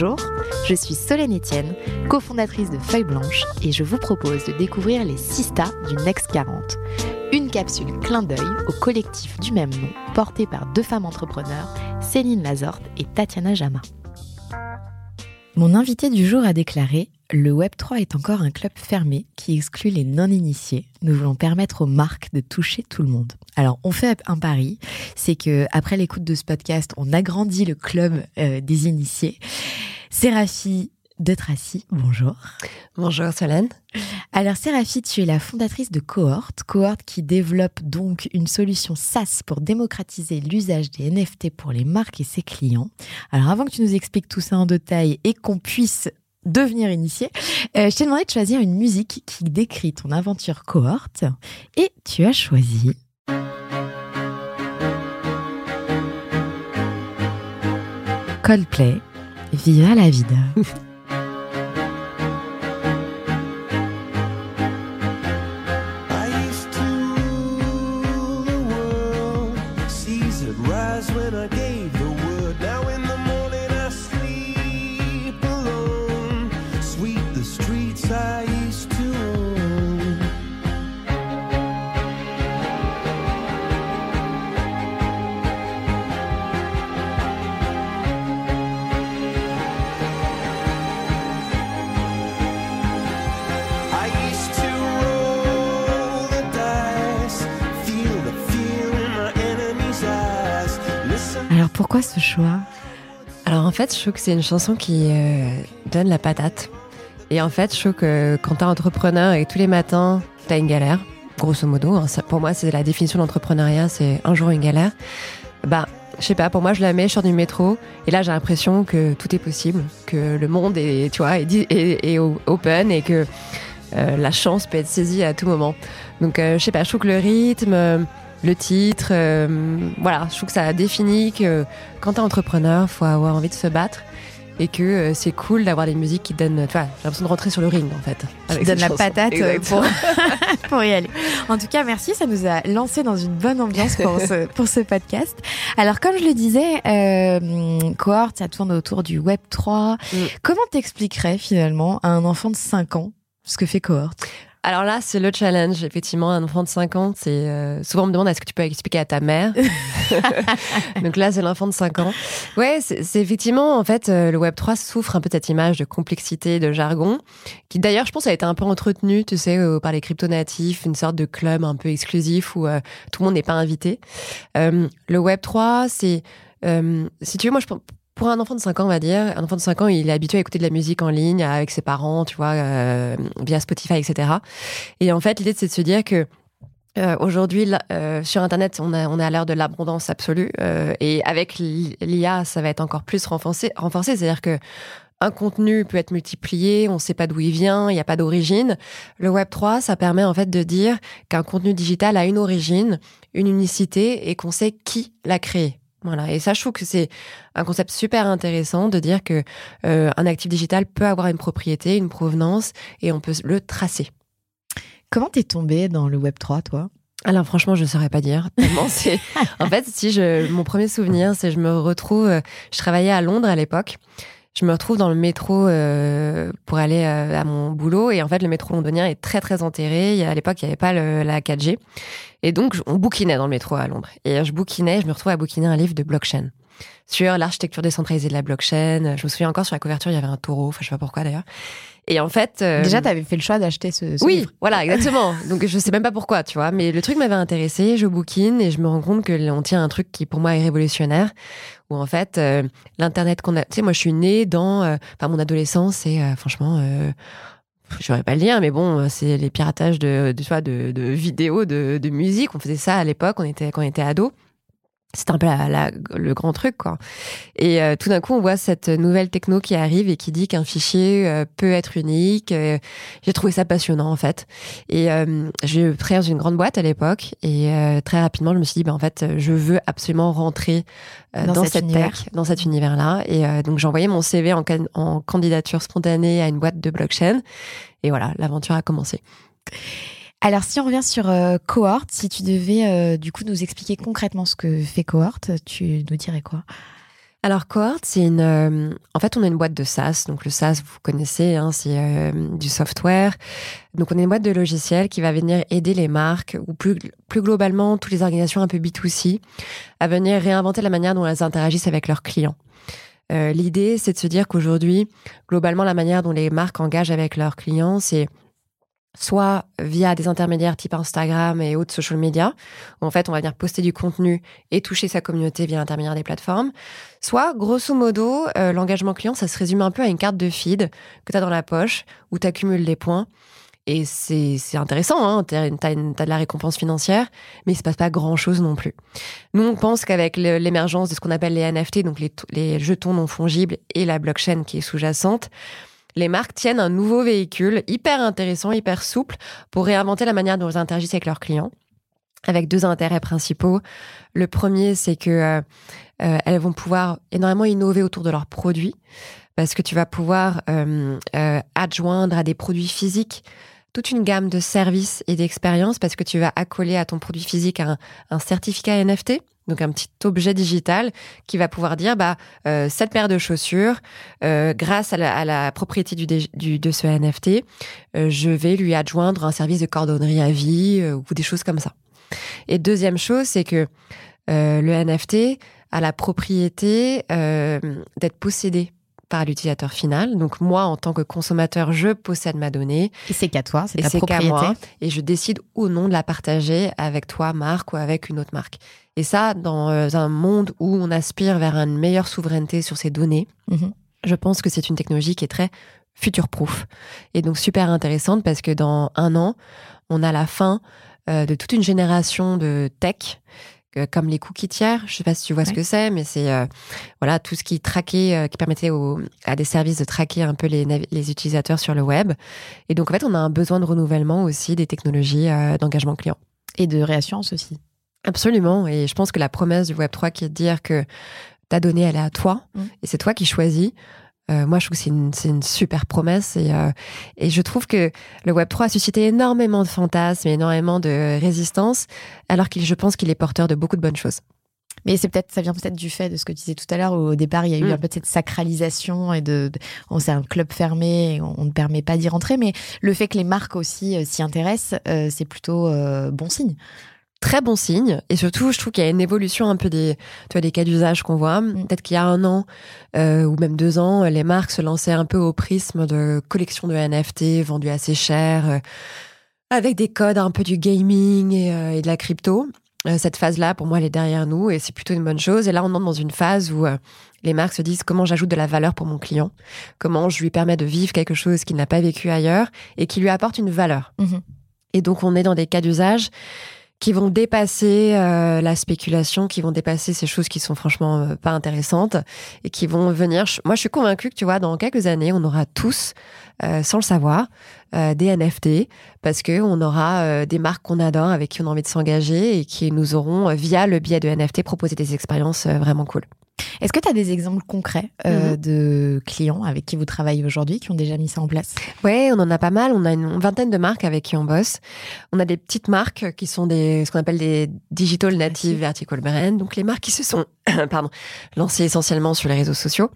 Bonjour, je suis Solène Etienne, cofondatrice de Feuille Blanche et je vous propose de découvrir les Sista du Next 40. Une capsule clin d'œil au collectif du même nom porté par deux femmes entrepreneurs, Céline Lazorte et Tatiana Jama. Mon invité du jour a déclaré Le Web3 est encore un club fermé qui exclut les non-initiés. Nous voulons permettre aux marques de toucher tout le monde. Alors, on fait un pari, c'est que après l'écoute de ce podcast, on agrandit le club euh, des initiés. Séraphie de Tracy, bonjour. Bonjour Solène. Alors Séraphie, tu es la fondatrice de Cohort, Cohort qui développe donc une solution SaaS pour démocratiser l'usage des NFT pour les marques et ses clients. Alors avant que tu nous expliques tout ça en détail et qu'on puisse devenir initié, euh, je t'ai demandé de choisir une musique qui décrit ton aventure Cohort et tu as choisi... Coldplay, Viva la vida. Alors en fait, je trouve que c'est une chanson qui euh, donne la patate. Et en fait, je trouve que quand t'es entrepreneur et tous les matins, t'as une galère, grosso modo, hein, pour moi c'est la définition de l'entrepreneuriat, c'est un jour une galère. Bah, je sais pas, pour moi je la mets, je sors du métro et là j'ai l'impression que tout est possible, que le monde est, tu vois, est, open et que euh, la chance peut être saisie à tout moment. Donc euh, je sais pas, je trouve que le rythme le titre. Euh, voilà, je trouve que ça définit que quand t'es entrepreneur, faut avoir envie de se battre et que euh, c'est cool d'avoir des musiques qui donnent. Enfin, j'ai l'impression de rentrer sur le ring en fait. Qui donnent la patate euh, pour, pour y aller. En tout cas, merci, ça nous a lancé dans une bonne ambiance pour ce, pour ce podcast. Alors, comme je le disais, euh, Cohort, ça tourne autour du Web 3. Mm. Comment t'expliquerais finalement à un enfant de 5 ans ce que fait Cohort alors là, c'est le challenge. Effectivement, un enfant de 5 ans, c'est euh, souvent on me demande est-ce que tu peux expliquer à ta mère? Donc là, c'est l'enfant de 5 ans. Ouais, c'est effectivement en fait euh, le Web 3 souffre un peu de cette image de complexité, de jargon, qui d'ailleurs, je pense, a été un peu entretenue, tu sais, euh, par les crypto natifs, une sorte de club un peu exclusif où tout le monde n'est pas invité. le Web 3, c'est si tu veux, moi, je pense pour un enfant de 5 ans, on va dire, un enfant de 5 ans, il est habitué à écouter de la musique en ligne avec ses parents, tu vois, euh, via Spotify, etc. Et en fait, l'idée, c'est de se dire que euh, aujourd'hui, euh, sur Internet, on, on est à l'heure de l'abondance absolue. et avec l'IA, ça va être encore plus renforcé. renforcé C'est-à-dire que un contenu peut être multiplié, on ne sait pas d'où il vient, il n'y a pas d'origine. Le Web 3, ça permet en fait de dire qu'un contenu digital a une origine, une unicité et qu'on sait qui l'a créé. Voilà. Et ça, je trouve que c'est un concept super intéressant de dire que euh, un actif digital peut avoir une propriété, une provenance, et on peut le tracer. Comment t'es tombé dans le Web 3, toi? Alors franchement, je ne saurais pas dire. c'est en fait, si je mon premier souvenir, c'est je me retrouve euh, je travaillais à Londres à l'époque. Je me retrouve dans le métro euh, pour aller à mon boulot et en fait le métro londonien est très très enterré. À l'époque, il n'y avait pas la 4G et donc, on bouquinait dans le métro à Londres. Et je bouquinais, je me retrouvais à bouquiner un livre de blockchain sur l'architecture décentralisée de la blockchain. Je me souviens encore sur la couverture, il y avait un taureau, enfin je sais pas pourquoi d'ailleurs. Et en fait, euh, déjà, tu avais fait le choix d'acheter ce, ce oui, livre. voilà, exactement. Donc je sais même pas pourquoi, tu vois, mais le truc m'avait intéressé. Je bouquine et je me rends compte que on tient un truc qui pour moi est révolutionnaire. Où en fait, euh, l'internet qu'on a, tu sais, moi je suis née dans, euh, enfin mon adolescence et euh, franchement. Je n'aurais pas le dire, mais bon, c'est les piratages de, de, de, de vidéos, de, de musique. On faisait ça à l'époque, on était, quand on était ado. C'était un peu la, la- le grand truc, quoi. Et euh, tout d'un coup, on voit cette nouvelle techno qui arrive et qui dit qu'un fichier euh, peut être unique. Euh, J'ai trouvé ça passionnant, en fait. Et euh, j'ai travaillé dans une grande boîte à l'époque. Et euh, très rapidement, je me suis dit, bah, en fait, je veux absolument rentrer euh, Dans dans, cet cette univers. tech, dans cet univers-là. Et euh, donc, j'ai envoyé mon CV en, can- en candidature spontanée à une boîte de blockchain. Et voilà, l'aventure a commencé. Alors, si on revient sur euh, Cohort, si tu devais euh, du coup nous expliquer concrètement ce que fait Cohort, tu nous dirais quoi? Alors Cohort, c'est une. euh, en fait, on est une boîte de SaaS. Donc le SaaS, vous connaissez, hein, c'est euh, du software. Donc on est une boîte de logiciels qui va venir aider les marques ou plus plus globalement toutes les organisations un peu B2C à venir réinventer la manière dont elles interagissent avec leurs clients. Euh, L'idée, c'est de se dire qu'aujourd'hui, globalement, la manière dont les marques engagent avec leurs clients, c'est soit via des intermédiaires type Instagram et autres social media, où en fait on va venir poster du contenu et toucher sa communauté via l'intermédiaire des plateformes, soit grosso modo, euh, l'engagement client, ça se résume un peu à une carte de feed que tu as dans la poche, où tu accumules des points. Et c'est c'est intéressant, hein, tu as, de la récompense financière, mais il se passe pas grand-chose non plus. Nous, on pense qu'avec l'émergence de ce qu'on appelle les NFT, donc les, les jetons non fongibles, et la blockchain qui est sous-jacente, les marques tiennent un nouveau véhicule hyper intéressant, hyper souple pour réinventer la manière dont elles interagissent avec leurs clients, avec deux intérêts principaux. Le premier, c'est que euh, euh, elles vont pouvoir énormément innover autour de leurs produits, parce que tu vas pouvoir euh, adjoindre à des produits physiques toute une gamme de services et d'expériences, parce que tu vas accoler à ton produit physique un certificat NFT. Donc un petit objet digital qui va pouvoir dire bah euh, cette paire de chaussures, euh, grâce à la, à la propriété du, du- de ce NFT, euh, je vais lui adjoindre un service de cordonnerie à vie euh, ou des choses comme ça. Et deuxième chose, c'est que euh, le NFT a la propriété euh, d'être possédé par l'utilisateur final. Donc moi, en tant que consommateur, je possède ma donnée Et c'est qu'à toi, c'est et ta qu'à propriété. moi et je décide ou non de la partager avec toi, marque, ou avec une autre marque. Et ça, dans euh, un monde où on aspire vers une meilleure souveraineté sur ces données, Mhm. je pense que c'est une technologie qui est très future-proof et donc super intéressante parce que dans un an, on a la fin euh, de toute une génération de tech comme les cookies tiers. Je sais pas si tu vois ce que c'est, mais c'est euh, voilà tout ce qui traquait, euh, qui permettait aux- à des services de traquer un peu les, utilisateurs sur le web. Et donc en fait, on a un besoin de renouvellement aussi des technologies euh, d'engagement client. Et de réassurance aussi. Absolument. Et je pense que la promesse du Web 3 qui est de dire que ta donnée, elle est à toi Mm. et c'est toi qui choisis. Euh, moi, je trouve que c'est une, une super promesse et, euh, et je trouve que le Web 3 a suscité énormément de fantasmes et énormément de résistance, alors qu'il, je pense qu'il est porteur de beaucoup de bonnes choses. Mais c'est peut-être, ça vient peut-être du fait de ce que tu disais tout à l'heure, où au départ, il y a eu Mm. un peu de cette sacralisation et de, de- on c'est un club fermé, et on, on ne permet pas d'y rentrer. Mais le fait que les marques aussi euh, s'y intéressent, euh, c'est plutôt euh, bon signe. Très bon signe. Et surtout, je trouve qu'il y a une évolution un peu des, tu vois, des cas d'usage qu'on voit. Mm. Peut-être qu'il y a un an euh, ou même deux ans, les marques se lançaient un peu au prisme de collection de NFT vendus assez cher, euh, avec des codes un peu du gaming et, euh, et de la crypto. Euh, cette phase-là, pour moi, elle est derrière nous et c'est plutôt une bonne chose. Et là, on entre dans une phase où les marques se disent comment j'ajoute de la valeur pour mon client, comment je lui permets de vivre quelque chose qu'il n'a pas vécu ailleurs et qui lui apporte une valeur? Mhm. Et donc, on est dans des cas d'usage qui vont dépasser euh, la spéculation, qui vont dépasser ces choses qui sont franchement euh, pas intéressantes et qui vont venir. Moi, je suis convaincue que tu vois, dans quelques années, on aura tous, euh, sans le savoir, euh, des NFT parce que on aura euh, des marques qu'on adore, avec qui on a envie de s'engager et qui nous auront, via le biais de NFT, proposé des expériences vraiment cool. Est-ce que tu as des exemples concrets euh, Mhm. de clients avec qui vous travaillez aujourd'hui qui ont déjà mis ça en place? Ouais, on en a pas mal. On a une vingtaine de marques avec qui on bosse. On a des petites marques qui sont des, ce qu'on appelle des digital native vertical brand. Donc les marques qui se sont, pardon, lancées essentiellement sur les réseaux sociaux.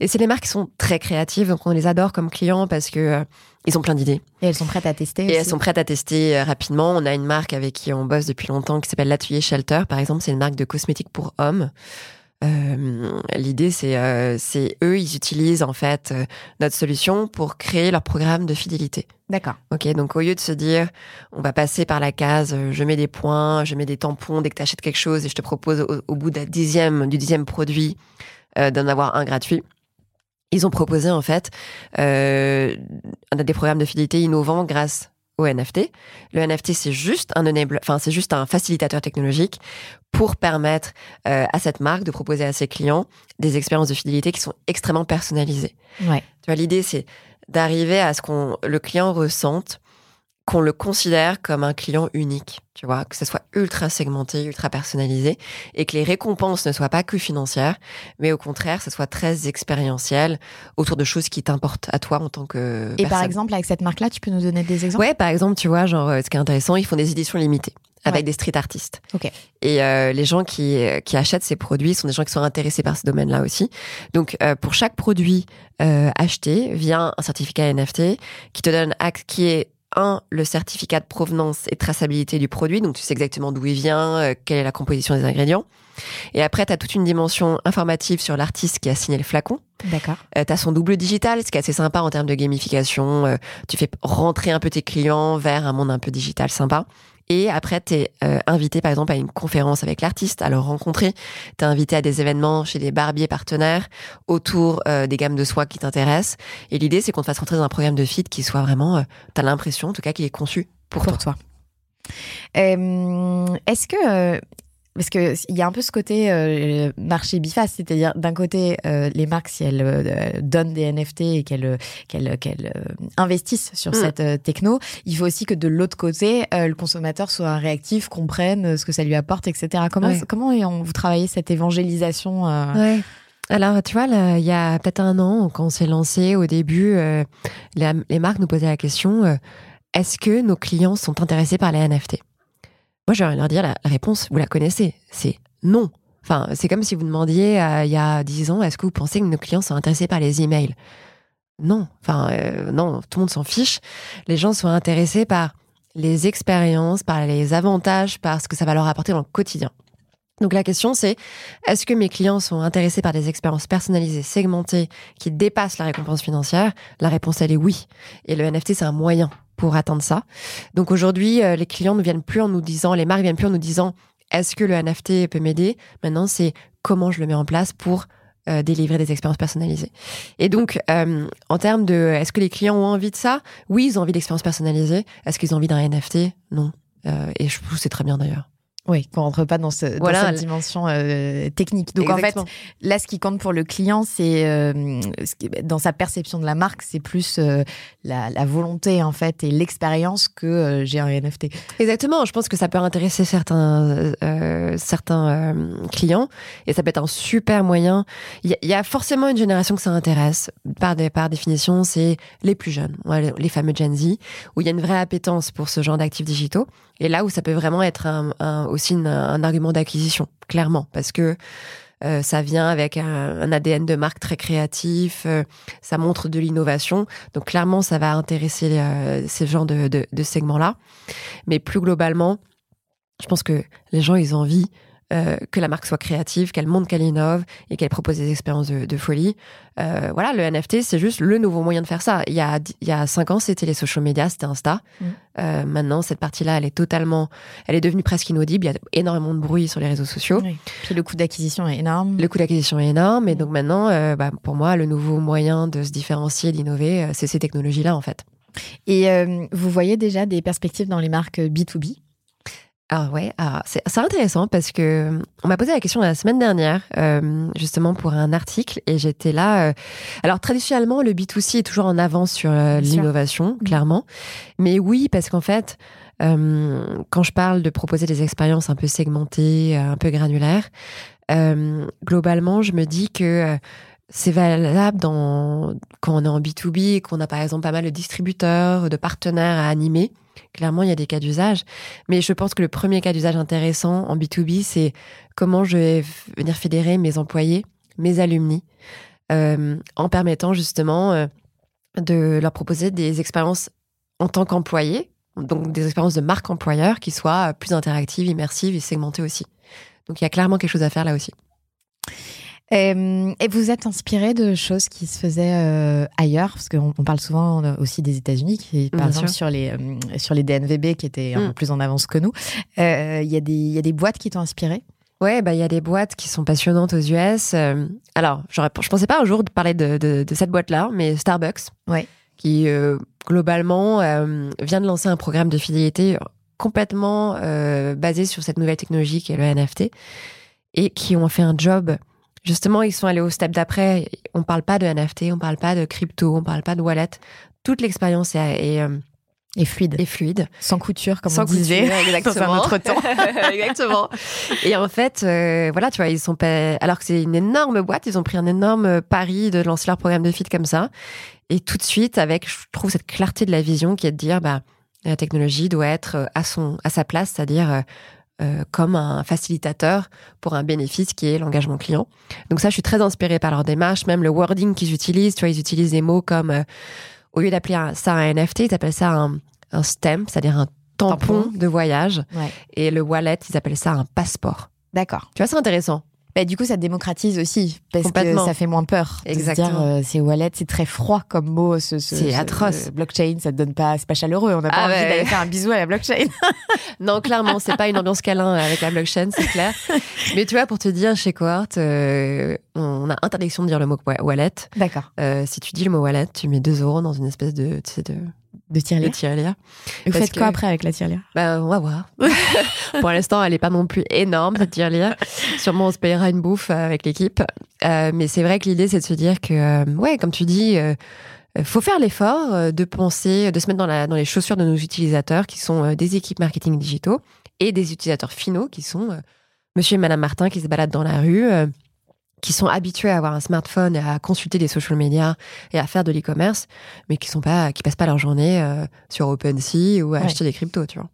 Et c'est les marques qui sont très créatives. Donc on les adore comme clients parce que euh, ils ont plein d'idées. Et elles sont prêtes à tester Et aussi elles sont prêtes à tester euh, rapidement. On a une marque avec qui on bosse depuis longtemps qui s'appelle l'Atelier Shelter, par exemple. C'est une marque de cosmétiques pour hommes. L'idée, c'est c'est eux, ils utilisent en fait notre solution pour créer leur programme de fidélité. D'accord. Ok, donc au lieu de se dire, on va passer par la case, je mets des points, je mets des tampons dès que tu achètes quelque chose et je te propose au, bout d'un dixième, du dixième produit d'en avoir un gratuit ils ont proposé en fait euh, des programmes de fidélité innovants grâce au NFT. Le NFT, c'est juste un enable, enfin c'est juste un facilitateur technologique pour permettre euh, à cette marque de proposer à ses clients des expériences de fidélité qui sont extrêmement personnalisées. Ouais. Tu vois, l'idée c'est d'arriver à ce qu'on le client ressente qu'on le considère comme un client unique, tu vois, que ce soit ultra segmenté, ultra personnalisé, et que les récompenses ne soient pas que financières, mais au contraire, ce soit très expérientiel autour de choses qui t'importent à toi en tant que. Et par exemple, avec cette marque-là, tu peux nous donner des exemples? Ouais, par exemple, tu vois, genre, ce qui est intéressant, ils font des éditions limitées avec des street artistes. Ok. Et euh, les gens qui, qui achètent ces produits sont des gens qui sont intéressés par ce domaine-là aussi. Donc, euh, pour chaque produit euh, acheté, vient un certificat NFT qui te donne acte qui est un, le certificat de provenance et traçabilité du produit, donc tu sais exactement d'où il vient, euh, quelle est la composition des ingrédients. Et après, tu as toute une dimension informative sur l'artiste qui a signé le flacon. D'accord. Euh, tu as son double digital, ce qui est assez sympa en termes de gamification. Euh, tu fais rentrer un peu tes clients vers un monde un peu digital sympa. Et après, tu es euh, invité, par exemple, à une conférence avec l'artiste, à le rencontrer. Tu es invité à des événements chez des barbiers partenaires autour euh, des gammes de soie qui t'intéressent. Et l'idée, c'est qu'on te fasse rentrer dans un programme de fit qui soit vraiment, euh, tu as l'impression, en tout cas, qu'il est conçu pour, pour toi. Est-ce que parce que il y a un peu ce côté euh, marché biface, c'est-à-dire d'un côté euh, les marques si elles euh, donnent des NFT et qu'elles qu'elles qu'elles investissent sur mm. cette techno, il faut aussi que de l'autre côté le consommateur soit réactif, comprenne ce que ça lui apporte, etc. Comment comment vous travaillez cette évangélisation ouais. Alors, tu vois, il y a peut-être un an, quand on s'est lancé, au début, les, les, marques nous posaient la question est-ce que nos clients sont intéressés par les NFT moi, j'ai envie de leur dire, la, réponse, vous la connaissez, c'est non. Enfin, c'est comme si vous demandiez il y a 10 ans, est-ce que vous pensez que nos clients sont intéressés par les emails? Non. Enfin, euh, non, tout le monde s'en fiche. Les gens sont intéressés par les expériences, par les avantages, par ce que ça va leur apporter dans le quotidien. Donc la question c'est, est-ce que mes clients sont intéressés par des expériences personnalisées, segmentées, qui dépassent la récompense financière? La réponse elle est oui. Et le NFT c'est un moyen pour atteindre ça. Donc aujourd'hui, euh, les clients ne viennent plus en nous disant, les marques viennent plus en nous disant, est-ce que le NFT peut m'aider? Maintenant, c'est comment je le mets en place pour euh, délivrer des expériences personnalisées. Et donc, euh, en termes de, est-ce que les clients ont envie de ça? Oui, ils ont envie d'expériences personnalisées. Est-ce qu'ils ont envie d'un NFT Non. et je trouve c'est très bien d'ailleurs. Oui, qu'on rentre pas dans, ce, dans cette dimension euh, technique. Donc en fait, là, ce qui compte pour le client, c'est euh, dans sa perception de la marque, c'est plus euh, la, la, volonté en fait et l'expérience que j'ai un NFT. Exactement. Je pense que ça peut intéresser certains certains clients et ça peut être un super moyen. Il y, a forcément une génération que ça intéresse. Par par définition, c'est les plus jeunes, les fameux Gen Z, où il y a une vraie appétence pour ce genre d'actifs digitaux. Et là où ça peut vraiment être un, aussi un argument d'acquisition, clairement, parce que euh, ça vient avec un, ADN de marque très créatif, euh, ça montre de l'innovation. Donc clairement, ça va intéresser euh, ces genres de, de, de segments-là. Mais plus globalement, je pense que les gens, ils ont envie euh, que la marque soit créative, qu'elle montre qu'elle innove et qu'elle propose des expériences de, folie. Euh, voilà, le NFT, c'est juste le nouveau moyen de faire ça. Il y a, il y a cinq ans, c'était les social media, c'était Insta. Mm. Euh, maintenant, cette partie-là, elle est totalement, elle est devenue presque inaudible. Il y a énormément de bruit sur les réseaux sociaux. Puis le coût d'acquisition est énorme. Le coût d'acquisition est énorme. Et mm. donc maintenant, bah, pour moi, le nouveau moyen de se différencier, d'innover, c'est ces technologies-là, en fait. Et vous voyez déjà des perspectives dans les marques B2B ah ouais, c'est intéressant parce que on m'a posé la question la semaine dernière, euh, justement pour un article, et j'étais là. Euh, alors traditionnellement, le B2C est toujours en avance sur euh, l'innovation, mmh. clairement. Mais oui, parce qu'en fait, quand je parle de proposer des expériences un peu segmentées, un peu granulaires, globalement, je me dis que c'est valable dans, quand on est en B2B et qu'on a par exemple pas mal de distributeurs, de partenaires à animer. Clairement, il y a des cas d'usage. Mais je pense que le premier cas d'usage intéressant en B2B, c'est comment je vais venir fédérer mes employés, mes alumni, euh, en permettant justement euh, de leur proposer des expériences en tant qu'employés, donc des expériences de marque employeur qui soient plus interactives, immersives et segmentées aussi. Donc il y a clairement quelque chose à faire là aussi. Euh, et vous êtes inspiré de choses qui se faisaient euh, ailleurs, parce qu'on on parle souvent euh, aussi des États-Unis, qui par Bien exemple sûr. sur les euh, sur les DNVB qui étaient un Mm. peu plus en avance que nous. Euh, Il y a des il y a des boîtes qui t'ont inspiré? Ouais, bah il y a des boîtes qui sont passionnantes aux US. Euh, alors, je pensais pas un jour de parler de, de, de cette boîte-là, mais Starbucks, Ouais. qui euh, globalement euh, vient de lancer un programme de fidélité complètement euh, basé sur cette nouvelle technologie qui est le NFT, et qui ont fait un job. Justement, ils sont allés au step d'après. On parle pas de NFT, on parle pas de crypto, on parle pas de wallet. Toute l'expérience est, est, euh, Et fluide, sans couture, comme Sans on disait. couture, exactement. autre temps. exactement. Et en fait, euh, voilà, tu vois, ils sont pas. Alors que c'est une énorme boîte, ils ont pris un énorme pari de lancer leur programme de feed comme ça. Et tout de suite, avec, je trouve, cette clarté de la vision qui est de dire, bah, la technologie doit être euh, à son, à sa place, c'est-à-dire euh, comme un facilitateur pour un bénéfice qui est l'engagement client. Donc ça, je suis très inspirée par leur démarche, même le wording qu'ils utilisent. Tu vois, ils utilisent des mots comme, euh, au lieu d'appeler ça un NFT, ils appellent ça un, un stem, c'est-à-dire un tampon, Tampon. de voyage. Ouais. Et le wallet, ils appellent ça un passeport. D'accord. Tu vois, c'est intéressant. Bah, du coup, ça démocratise aussi parce que ça fait moins peur. Exactement. dire, euh, c'est wallet, c'est très froid comme mot. Ce, ce- C'est ce- atroce. euh, blockchain, ça te donne pas, c'est pas chaleureux. On n'a pas Ah envie ouais. d'aller faire un bisou à la blockchain. Non, clairement, c'est pas une ambiance câlin avec la blockchain, c'est clair. Mais tu vois, pour te dire, chez Cohort, euh, on a interdiction de dire le mot wa- wallet. D'accord. Euh, si tu dis le mot wallet, tu mets 2 euros dans une espèce de, tu sais, de, De de tirelire. tirelire. Vous parce faites que- quoi après avec la tirelire? Ben, on va voir. Pour l'instant, elle est pas non plus énorme, cette tirelire. Sûrement, on se payera une bouffe euh, avec l'équipe. Euh, mais c'est vrai que l'idée, c'est de se dire que, euh, ouais, comme tu dis, euh, faut faire l'effort de penser, de se mettre dans, la, dans les chaussures de nos utilisateurs, qui sont des équipes marketing digitaux, et des utilisateurs finaux, qui sont monsieur et madame Martin, qui se baladent dans la rue, qui sont habitués à avoir un smartphone et à consulter des social media et à faire de l'e-commerce, mais qui sont pas, qui passent pas leur journée euh, sur OpenSea ou à Ouais. acheter des cryptos, tu vois.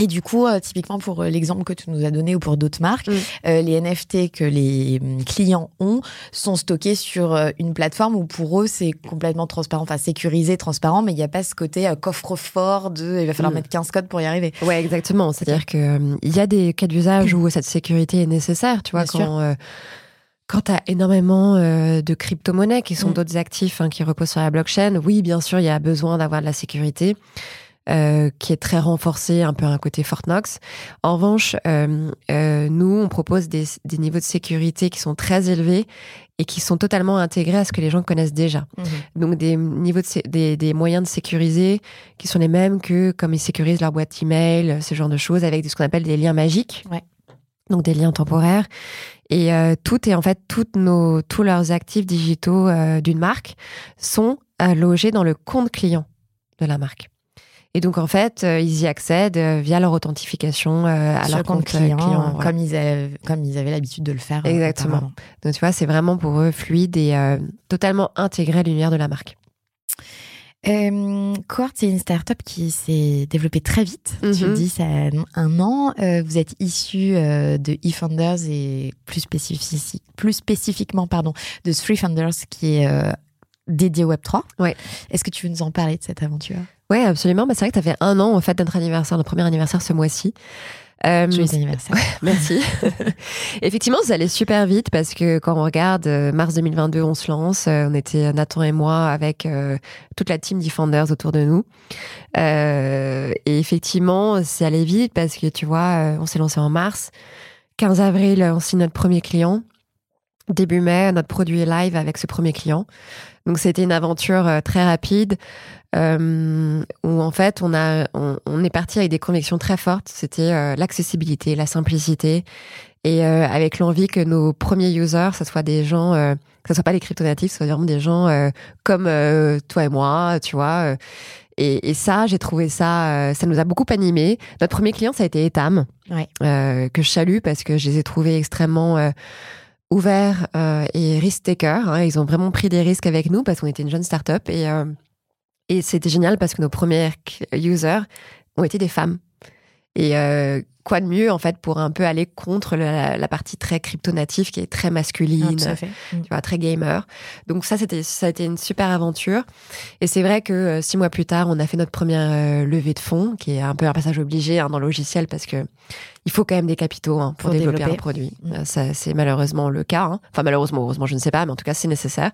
Et du coup, euh, typiquement pour euh, l'exemple que tu nous as donné ou pour d'autres marques, Mm. euh, les NFT que les hum, clients ont sont stockés sur euh, une plateforme où pour eux c'est complètement transparent, enfin sécurisé, transparent, mais il n'y a pas ce côté euh, coffre-fort de il va falloir Mm. mettre 15 codes pour y arriver. Ouais, exactement. C'est-à-dire que euh, il y a des cas d'usage où cette sécurité est nécessaire. Tu vois, Bien sûr. Quand quand t'as énormément euh, de crypto-monnaies qui sont Mm. d'autres actifs hein, qui reposent sur la blockchain, oui, bien sûr, il y a besoin d'avoir de la sécurité. euh, qui est très renforcée, un peu un côté Fort Knox. En revanche, euh, euh, nous, on propose des, des niveaux de sécurité qui sont très élevés et qui sont totalement intégrés à ce que les gens connaissent déjà. Donc des niveaux de des, des moyens de sécuriser qui sont les mêmes que comme ils sécurisent leur boîte email, ce genre de choses avec ce qu'on appelle des liens magiques. Ouais. Donc des liens temporaires. Et euh, tout est en fait toutes nos tous leurs actifs digitaux euh, d'une marque sont euh, logés dans le compte client de la marque. Et donc en fait, euh, ils y accèdent euh, via leur authentification euh, à sur leur le compte compte client, client. voilà. comme, ils avaient, comme ils avaient l'habitude de le faire. Exactement. Donc tu vois, c'est vraiment pour eux fluide et euh, totalement intégré à l'univers de la marque. Euh, Cohort, c'est une startup qui s'est développée très vite. Tu Mhm. le dis, ça a un an. Euh, vous êtes issu euh, de eFounders et plus, spécifiquement pardon, de Three Founders qui est euh, dédié au Web3. Ouais. Est-ce que tu veux nous en parler de cette aventure? Ouais, absolument. Bah, c'est vrai que ça fait un an, en fait, notre anniversaire, notre premier anniversaire ce mois-ci. Euh, Joyeux anniversaire. Merci. Effectivement, ça allait super vite parce que quand on regarde euh, mars 2022, on se lance. euh, on était Nathan et moi avec euh, toute la team Defenders autour de nous. Euh, et effectivement, c'est allé vite parce que tu vois, euh, on s'est lancé en mars. 15 avril, on signe notre premier client. Début mai, notre produit est live avec ce premier client. Donc c'était une aventure euh, très rapide euh, où en fait on a on, on est parti avec des convictions très fortes. C'était euh, l'accessibilité, la simplicité et euh, avec l'envie que nos premiers users, ce soit des gens, que ce soit pas les crypto-natifs, ce soit vraiment des gens comme toi et moi, tu vois. et, et ça, j'ai trouvé ça, ça nous a beaucoup animés. Notre premier client, ça a été Etam, Ouais. que je salue parce que je les ai trouvés extrêmement ouverts et risk-takers. hein. Ils ont vraiment pris des risques avec nous parce qu'on était une jeune start-up et, et c'était génial parce que nos premiers users ont été des femmes. Et euh, quoi de mieux en fait pour un peu aller contre la, la partie très crypto-native qui est très masculine, Ah, fait. Mm. tu vois, très gamer. Donc ça, c'était ça a été une super aventure. Et c'est vrai que euh, six mois plus tard, on a fait notre première euh, levée de fonds, qui est un peu un passage obligé hein, dans le logiciel parce que il faut quand même des capitaux hein, pour, Pour développer, développer. un produit. Mm. Euh, ça, c'est malheureusement le cas. hein. Enfin, malheureusement, heureusement, je ne sais pas, mais en tout cas, c'est nécessaire.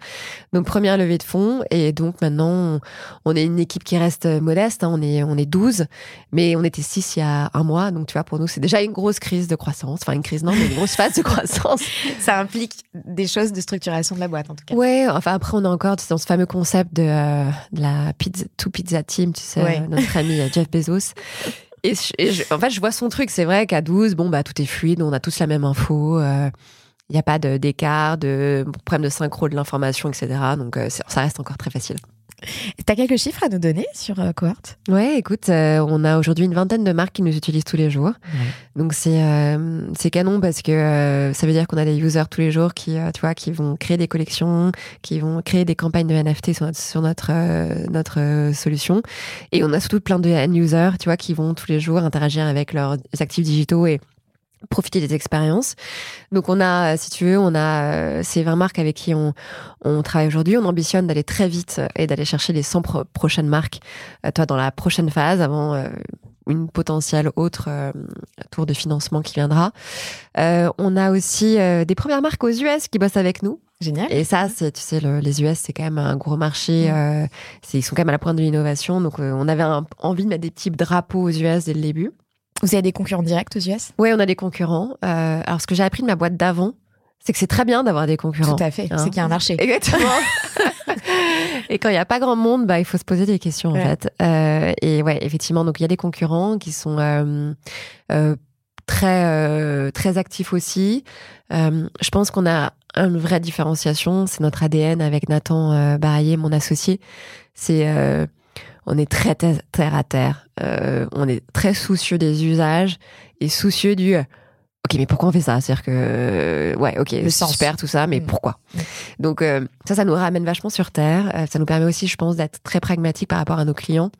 Donc, première levée de fonds. Et donc, maintenant, on, est une équipe qui reste modeste. hein. On, est, on est 12, mais on était 6 il y a un mois. Donc, tu vois, pour nous, c'est déjà une grosse crise de croissance. Enfin, une crise, non, mais une grosse phase de croissance. Ça implique des choses de structuration de la boîte, en tout cas. Ouais, enfin, après, on est encore dans ce fameux concept de, euh, de la pizza, two pizza team, tu sais, Ouais. euh, notre ami euh, Jeff Bezos. Et, je- en fait, je vois son truc. C'est vrai qu'à 12, bon, bah, tout est fluide, on a tous la même info. Il n'y a pas de- d'écart, de, problème de synchro de l'information, etc. Donc, euh, ça reste encore très facile. T'as quelques chiffres à nous donner sur euh, Cohort Ouais, écoute, euh, on a aujourd'hui une vingtaine de marques qui nous utilisent tous les jours. Donc c'est euh, c'est canon parce que euh, ça veut dire qu'on a des users tous les jours qui tu vois qui vont créer des collections, qui vont créer des campagnes de NFT sur notre sur notre notre solution. Et on a surtout plein de end users, tu vois, qui vont tous les jours interagir avec leurs actifs digitaux et profiter des expériences. Donc on a, euh, si tu veux, on a euh, ces 20 marques avec qui on, on travaille aujourd'hui. On ambitionne d'aller très vite et d'aller chercher les 100 pro- prochaines marques, euh, toi, dans la prochaine phase, avant euh, une potentielle autre euh, tour de financement qui viendra. Euh, on a aussi euh, des premières marques aux US qui bossent avec nous. Génial. Et ça, c'est, tu sais, le- les US, c'est quand même un gros marché. euh, c'est, ils sont quand même à la pointe de l'innovation. Donc, euh, on avait un- envie de mettre des petits drapeaux aux US dès le début. Vous avez des concurrents directs aux US Ouais, on a des concurrents. Euh, alors, ce que j'ai appris de ma boîte d'avant, c'est que c'est très bien d'avoir des concurrents. Tout à fait. Hein. C'est qu'il y a un marché. Exactement. et quand il n'y a pas grand monde, bah, il faut se poser des questions, Ouais. en fait. Euh, et ouais, effectivement, donc il y a des concurrents qui sont euh, euh, très, euh, très actifs aussi. Euh, je pense qu'on a une vraie différenciation. C'est notre ADN avec Nathan Baraillé, mon associé. C'est. On est très ter- terre à terre. Euh, on est très soucieux des usages et soucieux du. euh, Ok, mais pourquoi on fait ça? C'est-à-dire que, euh, ouais, ok, Le super tout ça, mais Mm. pourquoi? Mm. Donc euh, ça, ça nous ramène vachement sur terre. Euh, ça nous permet aussi, je pense, d'être très pragmatique par rapport à nos clients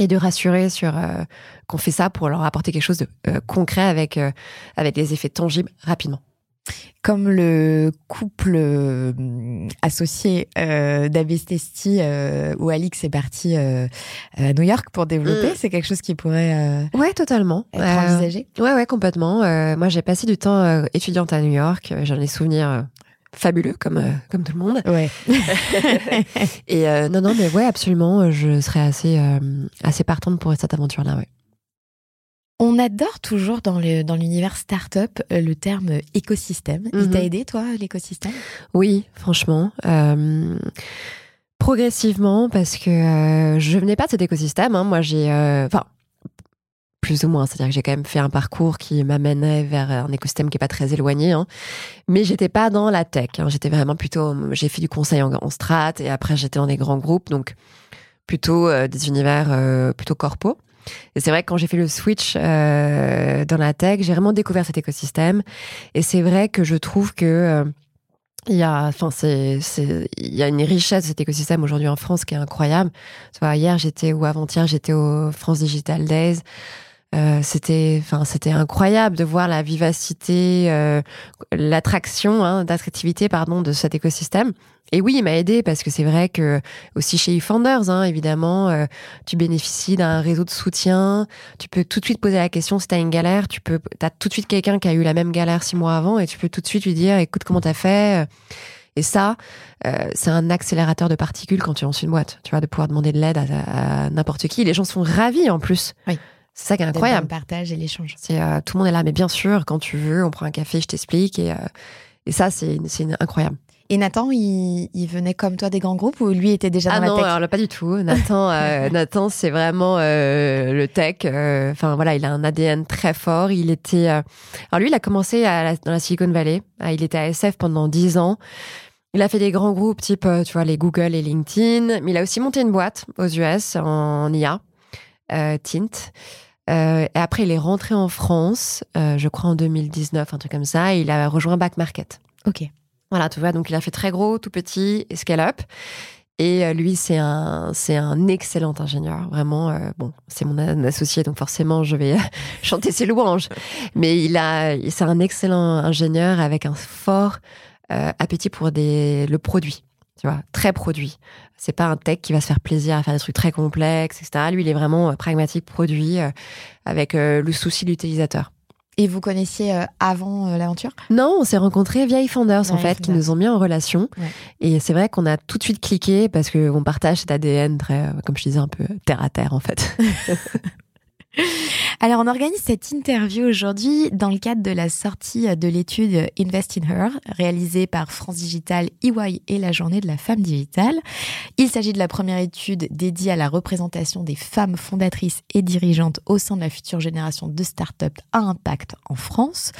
et de rassurer sur euh, qu'on fait ça pour leur apporter quelque chose de concret avec avec des effets tangibles rapidement. Comme le couple euh, associé euh, d'Abestesti euh, où Alix est parti euh, à New York pour développer, Mm. c'est quelque chose qui pourrait Ouais, totalement. être envisagé. Ouais, ouais, complètement. Moi, j'ai passé du temps étudiante à New York. J'en ai souvenirs euh, fabuleux, comme comme tout le monde. Ouais. Et non, non, mais ouais, absolument. Je serais assez assez partante pour cette aventure-là. Ouais. On adore toujours dans le dans l'univers startup euh, le terme écosystème. Il Mhm. t'a aidé toi l'écosystème? Oui, franchement. euh, progressivement, parce que euh, je venais pas de cet écosystème. hein. Moi, j'ai. euh, Enfin. plus ou moins, c'est-à-dire que j'ai quand même fait un parcours qui m'amènerait vers un écosystème qui est pas très éloigné, hein. mais j'étais pas dans la tech. hein. J'étais vraiment plutôt, j'ai fait du conseil en, en strat et après j'étais dans des grands groupes, donc plutôt des univers plutôt corpo. Et c'est vrai que quand j'ai fait le switch euh, dans la tech, j'ai vraiment découvert cet écosystème. Et c'est vrai que je trouve que euh, il y a, enfin, c'est, il y a une richesse de cet écosystème aujourd'hui en France qui est incroyable. Tu vois, hier j'étais ou avant-hier j'étais au France Digital Days. Euh, c'était, enfin, c'était incroyable de voir la vivacité, euh, l'attraction, hein, d'attractivité, pardon, de cet écosystème. Et oui, il m'a aidé parce que c'est vrai que aussi chez eFounders, hein, évidemment, euh, tu bénéficies d'un réseau de soutien. Tu peux tout de suite poser la question si t'as une galère. Tu peux, t'as tout de suite quelqu'un qui a eu la même galère six mois avant et tu peux tout de suite lui dire, écoute, comment t'as fait? Et ça, euh, c'est un accélérateur de particules quand tu lances une boîte. Tu vois, de pouvoir demander de l'aide à, à n'importe qui. Les gens sont ravis en plus. Oui. C'est ça qui est incroyable. le partage et l'échange. C'est euh, tout le monde est là, mais bien sûr, quand tu veux, on prend un café, je t'explique et euh, et ça c'est incroyable. Et Nathan, il, il venait comme toi des grands groupes ou lui était déjà dans Ah la non, tech? alors pas du tout. Nathan, euh, Nathan, c'est vraiment euh, le tech. euh, Enfin voilà, il a un ADN très fort. Il était, euh, alors lui, il a commencé à la- dans la Silicon Valley. Ah, Il était à SF pendant 10 ans. Il a fait des grands groupes type, euh, tu vois, les Google et LinkedIn. Mais il a aussi monté une boîte aux US en IA, Tint. Euh, et après, il est rentré en France, euh, je crois en 2019, un truc comme ça. Et il a rejoint Back Market. Ok. Voilà, tu vois, donc il a fait très gros, tout petit et scale up. Et euh, lui, c'est un, c'est un excellent ingénieur, vraiment. euh, bon, c'est mon associé, donc forcément, je vais chanter ses louanges. Mais il a, c'est un excellent ingénieur avec un fort euh, appétit pour des, le produit. Tu vois, très produit. C'est pas un tech qui va se faire plaisir à faire des trucs très complexes, etc. Lui, il est vraiment euh, pragmatique, produit, euh, avec euh, le souci de l'utilisateur. Et vous connaissiez avant l'aventure? Non, on s'est rencontrés via eFounders en fait, qui nous ont mis en relation. Et c'est vrai qu'on a tout de suite cliqué parce qu'on partage cet ADN très, comme je disais, un peu terre à terre en fait. Alors, on organise cette interview aujourd'hui dans le cadre de la sortie de l'étude Invest in Her, réalisée par France Digital, EY et la Journée de la Femme Digitale. Il s'agit de la première étude dédiée à la représentation des femmes fondatrices et dirigeantes au sein de la future génération de start-up à impact en France.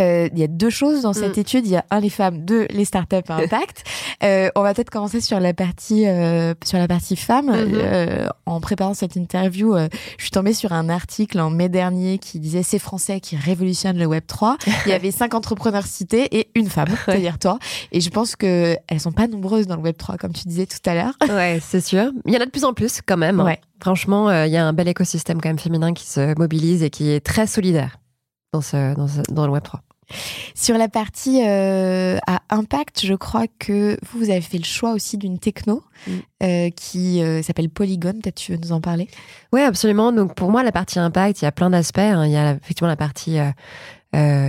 Euh, il y a deux choses dans cette mm. étude. Il y a un, les femmes, deux, les start-up à impact. Euh, on va peut-être commencer sur la partie, euh, sur la partie femmes. Mm-hmm. en préparant cette interview, je suis tombée sur un article en mai dernier qui disait ces Français qui révolutionnent le Web 3. Il y avait cinq entrepreneurs cités et une femme, c'est-à-dire toi. Et je pense que elles sont pas nombreuses dans le Web 3, comme tu disais tout à l'heure. Ouais, c'est sûr. Il y en a de plus en plus quand même. Hein. Ouais. Franchement, euh, il y a un bel écosystème quand même féminin qui se mobilise et qui est très solidaire dans, ce, dans, dans le Web 3. Sur la partie euh, à impact, je crois que vous, vous avez fait le choix aussi d'une techno mm. euh, qui euh, s'appelle Polygon. Peut-être tu veux nous en parler? Oui, absolument. Donc pour moi, la partie impact, il y a plein d'aspects. Hein. Il y a effectivement la partie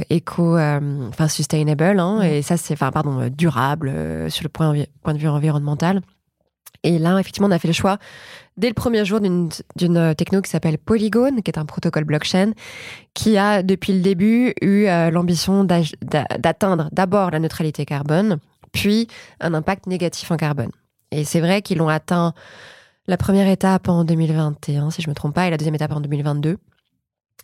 éco, enfin sustainable, hein. mm. et ça c'est, enfin pardon, durable sur le point, point de vue environnemental. Et là, effectivement, on a fait le choix dès le premier jour d'une techno qui s'appelle Polygon, qui est un protocole blockchain, qui a depuis le début eu euh, l'ambition d'atteindre d'abord la neutralité carbone, puis un impact négatif en carbone. Et c'est vrai qu'ils l'ont atteint la première étape en 2021, si je me trompe pas, et la deuxième étape en 2022.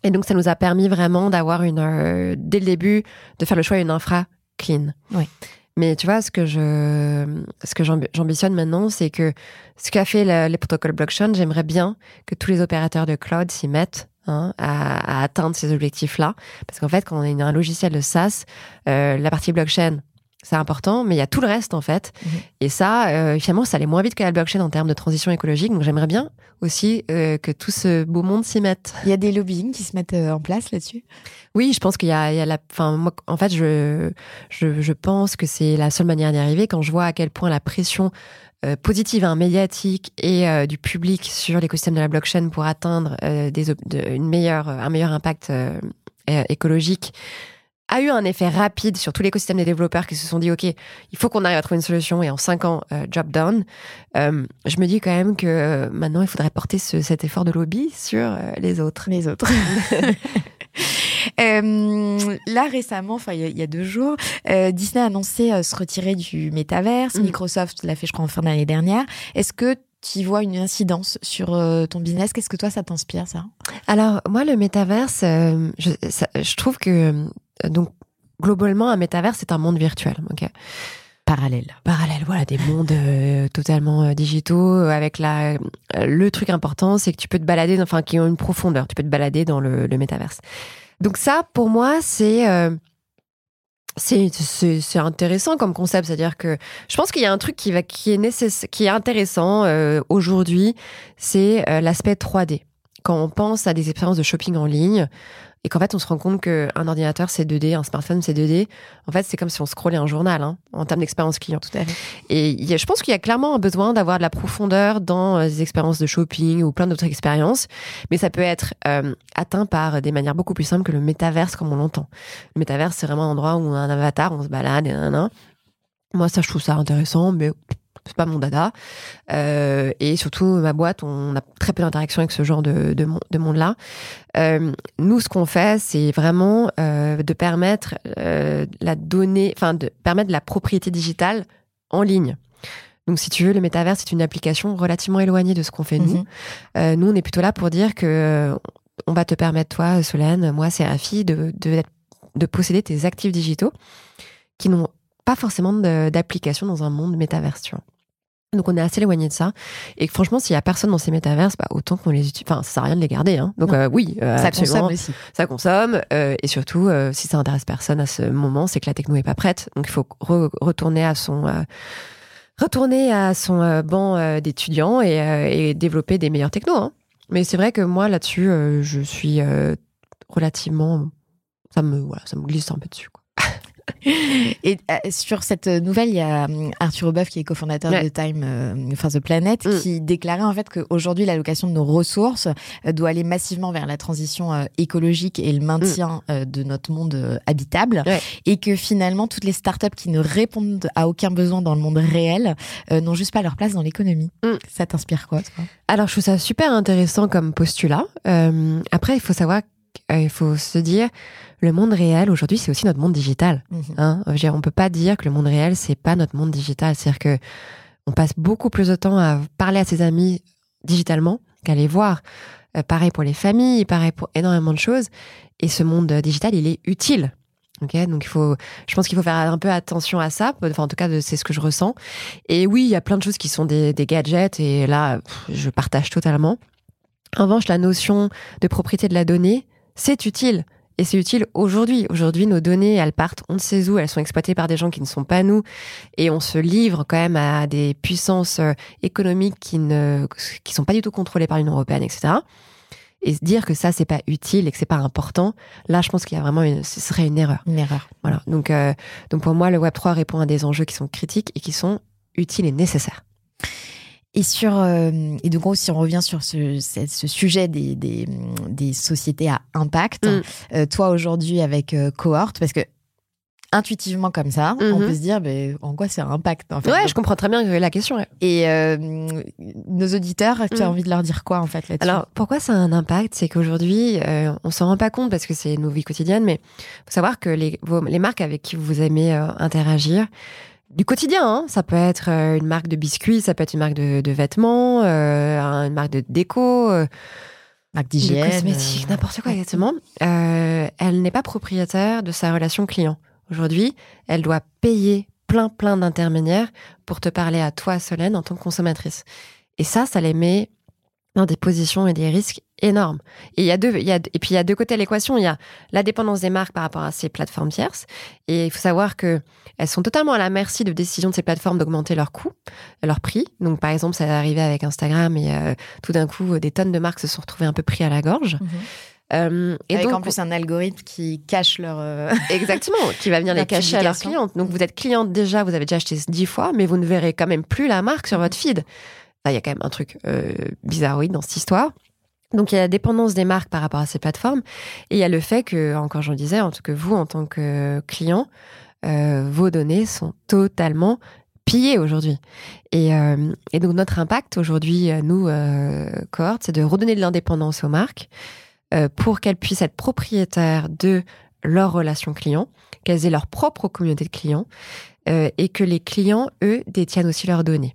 Et donc, ça nous a permis vraiment d'avoir une, euh, dès le début, de faire le choix d'une infra clean. Oui. Mais tu vois, ce que je, ce que j'ambitionne maintenant, c'est que ce qu'a fait les protocoles blockchain, j'aimerais bien que tous les opérateurs de cloud s'y mettent hein, à, atteindre ces objectifs-là. Parce qu'en fait, quand on a un logiciel de SaaS, euh, la partie blockchain, c'est important, mais il y a tout le reste en fait. Mhm. Et ça, euh, finalement, ça allait moins vite que la blockchain en termes de transition écologique. Donc j'aimerais bien aussi euh, que tout ce beau monde s'y mette. Il y a des lobbying qui se mettent euh, en place là-dessus? Oui, je pense qu'il y, a, il y a la. Enfin, moi, en fait, je, je, je pense que c'est la seule manière d'y arriver quand je vois à quel point la pression positive, hein, médiatique et du public sur l'écosystème de la blockchain pour atteindre des, une meilleure, un meilleur impact écologique a eu un effet rapide sur tout l'écosystème des développeurs qui se sont dit ok il faut qu'on arrive à trouver une solution et en cinq ans euh, job done euh, je me dis quand même que euh, maintenant il faudrait porter cet effort de lobby sur les autres les autres là récemment, enfin il y, a deux jours, Disney a annoncé se retirer du métaverse. Mm. Microsoft l'a fait, je crois, en fin d'année dernière. Est-ce que tu vois une incidence sur ton business? Qu'est-ce que toi ça t'inspire ça? Alors moi le métaverse, je, je, trouve que euh, donc, globalement, un métavers, c'est un monde virtuel. ok parallèle. Parallèle, voilà, des mondes euh, totalement euh, digitaux. Avec la, le truc important, c'est que tu peux te balader, enfin, qui ont une profondeur. Tu peux te balader dans le, le métaverse. Donc ça, pour moi, c'est c'est intéressant comme concept, c'est-à-dire que je pense qu'il y a un truc qui va qui est nécessaire, qui est intéressant aujourd'hui, c'est l'aspect 3D. Quand on pense à des expériences de shopping en ligne, et qu'en fait on se rend compte qu'un ordinateur c'est 2D, un smartphone c'est 2D. En fait, c'est comme si on scrollait un journal hein, en termes d'expérience client. Tout à fait. Et je pense qu'il y a clairement un besoin d'avoir de la profondeur dans euh, des expériences de shopping ou plein d'autres expériences, mais ça peut être euh, atteint par des manières beaucoup plus simples que le métaverse comme on l'entend. Le métaverse c'est vraiment un endroit où on a un avatar, on se balade et nan, Moi ça je trouve ça intéressant, mais c'est pas mon dada. Euh, et surtout, ma boîte, on a très peu d'interaction avec ce genre de, de, monde-là. Euh, nous, ce qu'on fait, c'est vraiment euh, de permettre la donnée, enfin, de permettre la propriété digitale en ligne. Donc, si tu veux, le métavers, c'est une application relativement éloignée de ce qu'on fait nous. Mhm. nous, on est plutôt là pour dire que on va te permettre, toi, Solène, moi, c'est Rafi, de, de, de posséder tes actifs digitaux qui n'ont pas forcément d'application dans un monde métaverse, tu vois. Donc on est assez éloigné de ça. Et franchement, s'il y a personne dans ces métaverses, bah, autant qu'on les utilise. Enfin, ça sert à rien de les garder. Hein. Donc euh, oui, euh, ça consomme aussi. Ça consomme. Euh, et surtout, si ça intéresse personne à ce moment, c'est que la techno est pas prête. Donc il faut retourner à son retourner à son banc d'étudiants et, développer des meilleurs technos. Hein. Mais c'est vrai que moi là-dessus, je suis relativement, ça me voilà, ça me glisse un peu dessus. Quoi. Et euh, sur cette nouvelle, il y a euh, Arthur Obeuf, qui est cofondateur Ouais. de Time, euh, enfin The Planet, Mm. qui déclarait en fait qu'aujourd'hui, l'allocation de nos ressources euh, doit aller massivement vers la transition euh, écologique et le maintien euh, de notre monde euh, habitable. Ouais. Et que finalement, toutes les startups qui ne répondent à aucun besoin dans le monde réel euh, n'ont juste pas leur place dans l'économie. Mm. Ça t'inspire quoi, toi? Alors, je trouve ça super intéressant comme postulat. Euh, après, il faut savoir, qu'il faut se dire, le monde réel aujourd'hui, c'est aussi notre monde digital. Mhm. Hein dire, on peut pas dire que le monde réel, c'est pas notre monde digital. C'est-à-dire que on passe beaucoup plus de temps à parler à ses amis digitalement qu'à les voir. Euh, pareil pour les familles, pareil pour énormément de choses. Et ce monde euh, digital, il est utile. Donc il faut, je pense qu'il faut faire un peu attention à ça. Enfin, en tout cas, c'est ce que je ressens. Et oui, il y a plein de choses qui sont des, des gadgets, et là, pff, je partage totalement. En revanche, la notion de propriété de la donnée, c'est utile. Et c'est utile aujourd'hui. Aujourd'hui, nos données, elles partent, on ne sait où, elles sont exploitées par des gens qui ne sont pas nous, et on se livre quand même à des puissances euh, économiques qui ne, qui sont pas du tout contrôlées par l'Union européenne, etc. Et se dire que ça, c'est pas utile et que c'est pas important, là, je pense qu'il y a vraiment une, ce serait une erreur. Une erreur. Voilà. Donc, euh, donc pour moi, le Web 3 répond à des enjeux qui sont critiques et qui sont utiles et nécessaires. Et sur euh, et donc si on revient sur ce, ce, ce sujet des, des, des sociétés à impact, Mm. euh, toi aujourd'hui avec euh, Cohort, parce que intuitivement comme ça, on Mhm. peut se dire ben, en quoi c'est un impact en fait? Ouais, Donc, je comprends très bien la question. ouais. Et euh, nos auditeurs, tu as Mm. envie de leur dire quoi en fait là-dessus? Alors, pourquoi ça a un impact? C'est qu'aujourd'hui, euh, on s'en rend pas compte parce que c'est nos vies quotidiennes, mais faut savoir que les, vos- les marques avec qui vous aimez euh, interagir, du quotidien, hein, ça peut être euh, une marque de biscuits, ça peut être une marque de, de vêtements, euh, une marque de déco, euh, Marque d'hygiène, cosmétiques, euh, n'importe quoi exactement. Euh, elle n'est pas propriétaire de sa relation client. Aujourd'hui, elle doit payer plein plein d'intermédiaires pour te parler à toi, Solène, en tant que consommatrice. Et ça, ça les met dans des positions et des risques énormes. Et il y a deux, il y a, et puis il y a deux côtés à l'équation. Il y a la dépendance des marques par rapport à ces plateformes tierces. Et il faut savoir que elles sont totalement à la merci de décisions de ces plateformes d'augmenter leurs coûts, leurs prix. Donc par exemple, ça est arrivé avec Instagram et euh, tout d'un coup, des tonnes de marques se sont retrouvées un peu pris à la gorge. Mhm. Euh, et Avec donc, en plus un algorithme qui cache leur. euh, Exactement, qui va venir les cacher à leurs clientes. Donc vous êtes cliente déjà, vous avez déjà acheté 10 fois, mais vous ne verrez quand même plus la marque sur votre feed. Il y a quand même un truc euh, bizarroïde dans cette histoire. Donc il y a la dépendance des marques par rapport à ces plateformes, et il y a le fait que, encore j'en disais, en tout cas vous en tant que client, euh, vos données sont totalement pillées aujourd'hui. Et, euh, donc notre impact aujourd'hui, euh, nous, euh, c'est de redonner de l'indépendance aux marques pour qu'elles puissent être propriétaires de leurs relations clients, qu'elles aient leur propre communauté de clients et que les clients, eux, détiennent aussi leurs données.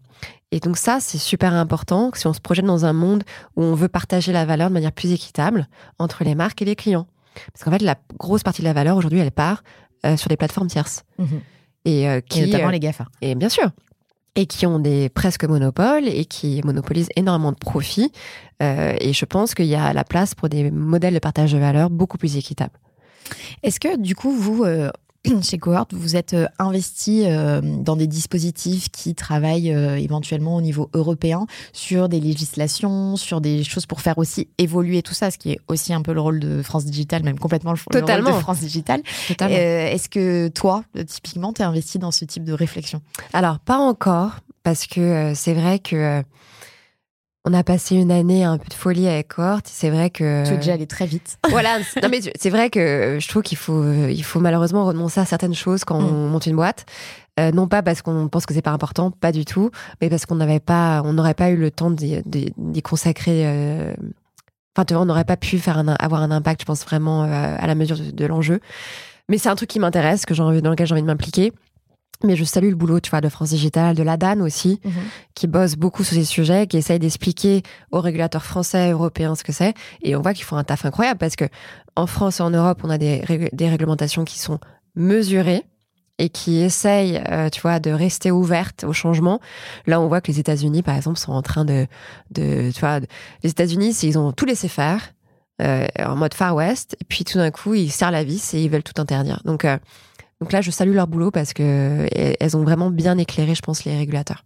Et donc ça, c'est super important si on se projette dans un monde où on veut partager la valeur de manière plus équitable entre les marques et les clients. Parce qu'en fait, la grosse partie de la valeur aujourd'hui, elle part euh, sur les plateformes tierces. Mhm. Et, euh, qui, Et notamment euh, les GAFA. et bien sûr. Et qui ont des presque monopoles et qui monopolisent énormément de profits. Et je pense qu'il y a la place pour des modèles de partage de valeur beaucoup plus équitables. Est-ce que du coup, vous, euh, chez Cohort, vous êtes euh, investi euh, dans des dispositifs qui travaillent euh, éventuellement au niveau européen sur des législations, sur des choses pour faire aussi évoluer tout ça, ce qui est aussi un peu le rôle de France Digital, même complètement le, le rôle de France Digital. Totalement. Est-ce que toi, typiquement, tu es investi dans ce type de réflexion? Alors, pas encore, parce que euh, c'est vrai que euh, on a passé une année un peu de folie avec Cohort. C'est vrai que. Tu es déjà allé très vite. Voilà, non mais c'est vrai que je trouve qu'il faut, il faut malheureusement renoncer à certaines choses quand on monte une boîte. Euh, non pas parce qu'on pense que c'est pas important, pas du tout, mais parce qu'on n'avait pas, on n'aurait pas eu le temps d'y consacrer. euh, Enfin, tu vois, on n'aurait pas pu faire un, avoir un impact, je pense vraiment euh, à la mesure de, de l'enjeu. Mais c'est un truc qui m'intéresse, que j'ai dans lequel j'ai envie de m'impliquer. Mais je salue le boulot, tu vois, de France Digital, de la DAN aussi, qui bosse beaucoup sur ces sujets, qui essaye d'expliquer aux régulateurs français, européens ce que c'est. Et on voit qu'ils font un taf incroyable parce que en France et en Europe, on a des, rég- des réglementations qui sont mesurées et qui essayent, euh, tu vois, de rester ouvertes au changement. Là, on voit que les États-Unis, par exemple, sont en train de, de tu vois, de- les États-Unis, ils ont tout laissé faire euh, en mode Far West, et puis tout d'un coup, ils serrent la vis et ils veulent tout interdire. Donc, euh, donc là, je salue leur boulot parce que elles- elles ont vraiment bien éclairé, je pense, les régulateurs.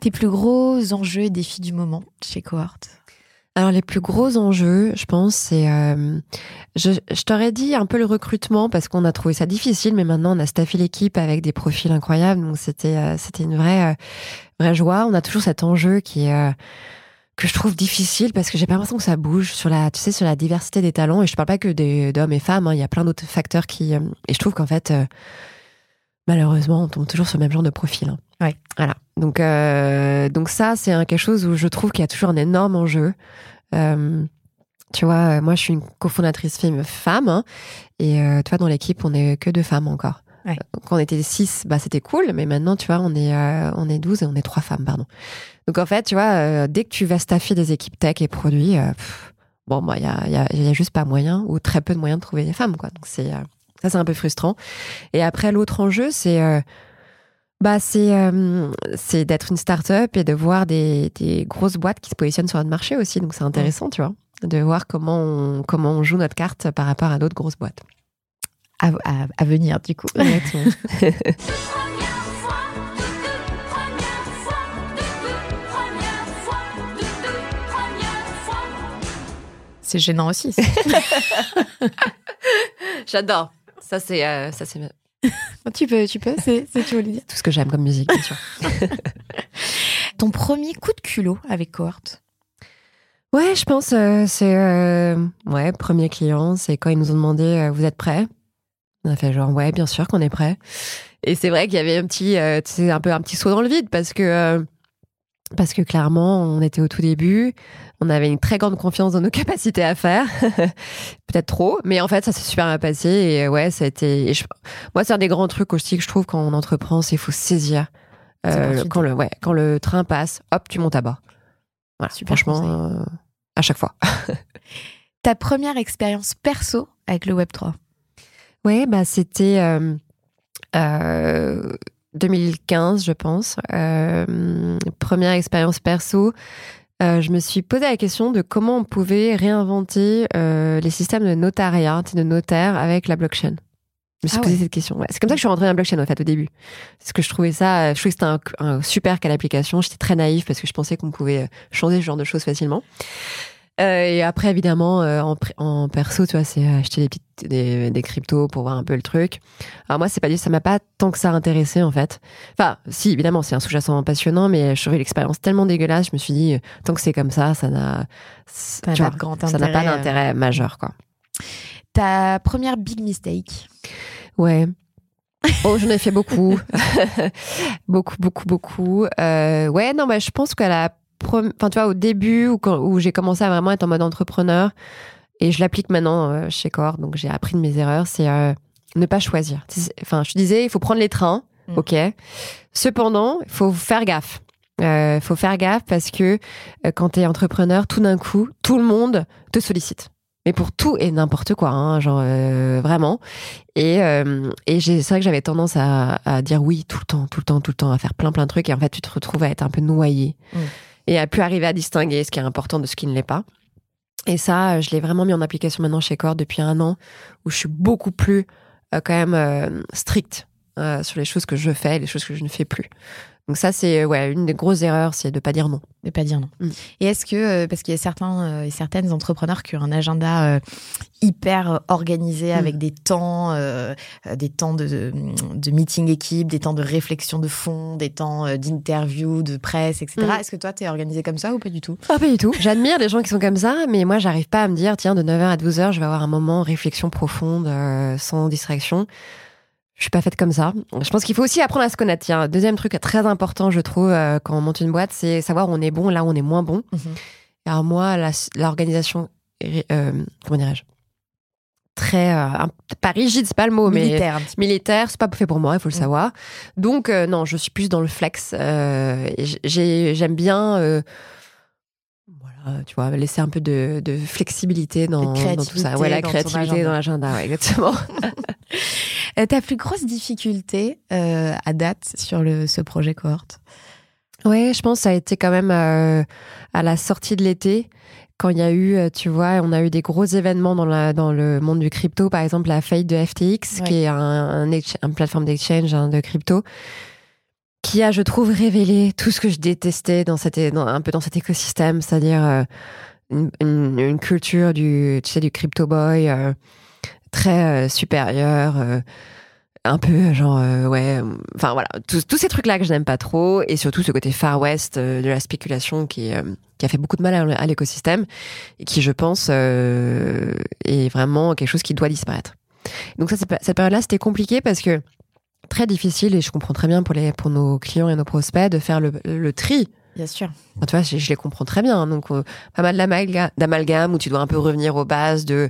Tes plus gros enjeux et défis du moment chez Cohort Alors les plus gros enjeux, je pense, c'est euh, je, je t'aurais dit un peu le recrutement parce qu'on a trouvé ça difficile, mais maintenant on a staffé l'équipe avec des profils incroyables, donc c'était euh, c'était une vraie euh, vraie joie. On a toujours cet enjeu qui est euh, que je trouve difficile parce que j'ai pas l'impression que ça bouge sur la tu sais sur la diversité des talents et je parle pas que d'hommes et femmes, hein, il y a plein d'autres facteurs qui euh, et je trouve qu'en fait euh, malheureusement on tombe toujours sur le même genre de profil. hein. Ouais. Voilà. Donc euh, donc ça c'est un- quelque chose où je trouve qu'il y a toujours un énorme enjeu. Euh, tu vois, euh, moi je suis une cofondatrice femme, femme hein, et euh, tu vois dans l'équipe on est que deux femmes encore. Ouais. Quand on était six, bah c'était cool, mais maintenant tu vois on est euh, on est 12 et on est trois femmes pardon. Donc en fait tu vois euh, dès que tu vas staffer des équipes tech et produits, euh, pff, bon bah il y a, y, a, il y a juste pas moyen ou très peu de moyens de trouver des femmes quoi. Donc c'est euh, ça c'est un peu frustrant. Et après l'autre enjeu c'est bah c'est euh, c'est d'être une start-up et de voir des, des grosses boîtes qui se positionnent sur notre marché aussi. Donc c'est intéressant, tu vois, de voir comment on, comment on joue notre carte par rapport à d'autres grosses boîtes. À, à- à venir, du coup. C'est gênant aussi. J'adore. Ça c'est euh, ça c'est tu peux, tu peux, c'est c'est tu voulais dire. tout ce que j'aime comme musique, bien sûr. Ton premier coup de culot avec Cohort Ouais, je pense euh, c'est euh, ouais premier client, c'est quand ils nous ont demandé euh, vous êtes prêts? On a fait genre ouais bien sûr qu'on est prêts. Et c'est vrai qu'il y avait un petit euh, tu sais, un peu un petit saut dans le vide parce que euh, parce que clairement on était au tout début, on avait une très grande confiance dans nos capacités à faire, peut-être trop, mais en fait ça s'est super bien passé et euh, ouais ça a été je- moi c'est un des grands trucs aussi que je trouve quand on entreprend, c'est qu'il faut saisir C'est euh, quand le ouais quand le train passe, hop tu montes à bord. Voilà, Super franchement euh, à chaque fois. Ta première expérience perso avec le Web3 Ouais, bah c'était euh, euh, 2015, je pense. Euh, première expérience perso. Euh, je me suis posé la question de comment on pouvait réinventer euh, les systèmes de notariat, de notaire avec la blockchain. Je me suis Ah posé ouais. cette question. Ouais, C'est comme ça que je suis rentrée dans la blockchain en fait au début. Parce que je trouvais ça, je trouvais que c'était un, un super cas d'application. J'étais très naïve parce que je pensais qu'on pouvait euh, changer ce genre de choses facilement. Euh, et après, évidemment, euh, en, perso, tu vois, c'est acheter des, petites, des, des cryptos pour voir un peu le truc. Alors moi, c'est pas dit, ça m'a pas tant que ça intéressé en fait. Enfin, si, évidemment, c'est un sous-jacent passionnant, mais je trouvais l'expérience tellement dégueulasse. Je me suis dit, tant que c'est comme ça, ça n'a, pas d'intérêt majeur, quoi. Ta première big mistake? Ouais. Oh, j'en ai fait beaucoup. beaucoup, beaucoup, beaucoup. Euh, ouais, non, bah, je pense qu'à la enfin, tu vois, au début, où, j'ai commencé à vraiment être en mode entrepreneur, et je l'applique maintenant euh, chez Core, donc j'ai appris de mes erreurs, c'est euh, ne pas choisir. Enfin, je disais, il faut prendre les trains, Mm. ok. Cependant, il faut faire gaffe. Il faut faire gaffe parce que euh, quand tu es entrepreneur, tout d'un coup, tout le monde te sollicite. Mais pour tout et n'importe quoi, hein, genre euh, vraiment. Et, euh, c'est vrai que j'avais tendance à, à dire oui tout le temps, tout le temps, tout le temps, à faire plein plein de trucs. Et en fait, tu te retrouves à être un peu noyé Mm. Et à plus arriver à distinguer ce qui est important de ce qui ne l'est pas. Et ça, euh, je l'ai vraiment mis en application maintenant chez Core depuis un an, où je suis beaucoup plus euh, quand même euh, stricte sur les choses que je fais et les choses que je ne fais plus. Donc ça, c'est ouais une des grosses erreurs, c'est de pas dire non. Ne pas dire non. Mm. Et est-ce que, euh, parce qu'il y a certains euh, et certaines entrepreneurs qui ont un agenda euh, hyper organisé Mm. avec des temps, euh, des temps de, de meeting équipe, des temps de réflexion de fond, des temps d'interview, de presse, etc. Mm. Est-ce que toi, tu es organisé comme ça ou pas du tout? Ah, pas du tout. J'admire les gens qui sont comme ça, mais moi, j'arrive pas à me dire, tiens, de 9h à 12h, je vais avoir un moment réflexion profonde, euh, sans distraction. Je suis pas faite comme ça. Je pense qu'il faut aussi apprendre à se connaître. Tiens, deuxième truc très important, je trouve, euh, quand on monte une boîte, c'est savoir où on est bon, là où on est moins bon. Mhm. Alors moi, la- l'organisation, euh, comment dirais-je, très, euh, pas rigide, c'est pas le mot, mais Militaire peu. militaire, c'est pas fait pour moi, il faut le Mm. savoir. Donc euh, non, je suis plus dans le flex. J'aime bien, euh, voilà, tu vois, laisser un peu de, de flexibilité dans, dans tout ça. Ouais, la créativité dans ton créativité dans l'agenda, ouais, exactement. Euh, ta plus grosse difficulté euh, à date sur le, ce projet cohorte? Ouais, je pense que ça a été quand même euh, à la sortie de l'été. Quand il y a eu, tu vois, on a eu des gros événements dans, la, dans le monde du crypto, par exemple la faillite de FTX, Ouais. qui est un, un, ex- un plateforme d'exchange hein, de crypto, qui a, je trouve, révélé tout ce que je détestais dans cet, é- dans, un peu dans cet écosystème, c'est-à-dire euh, une, une- une culture du, tu sais, du crypto boy euh, très euh, supérieure, euh, un peu genre, euh, ouais, euh, enfin voilà, tous, ces trucs-là que je n'aime pas trop, et surtout ce côté Far West euh, de la spéculation qui, euh, qui a fait beaucoup de mal à, à l'écosystème, et qui, je pense, est vraiment quelque chose qui doit disparaître. Donc ça, cette période-là, c'était compliqué parce que très difficile, et je comprends très bien pour, les, pour nos clients et nos prospects, de faire le, le tri Bien sûr. Enfin, tu vois, je, je les comprends très bien. hein. Donc, pas mal d'amalga- d'amalgame où tu dois un peu revenir aux bases de.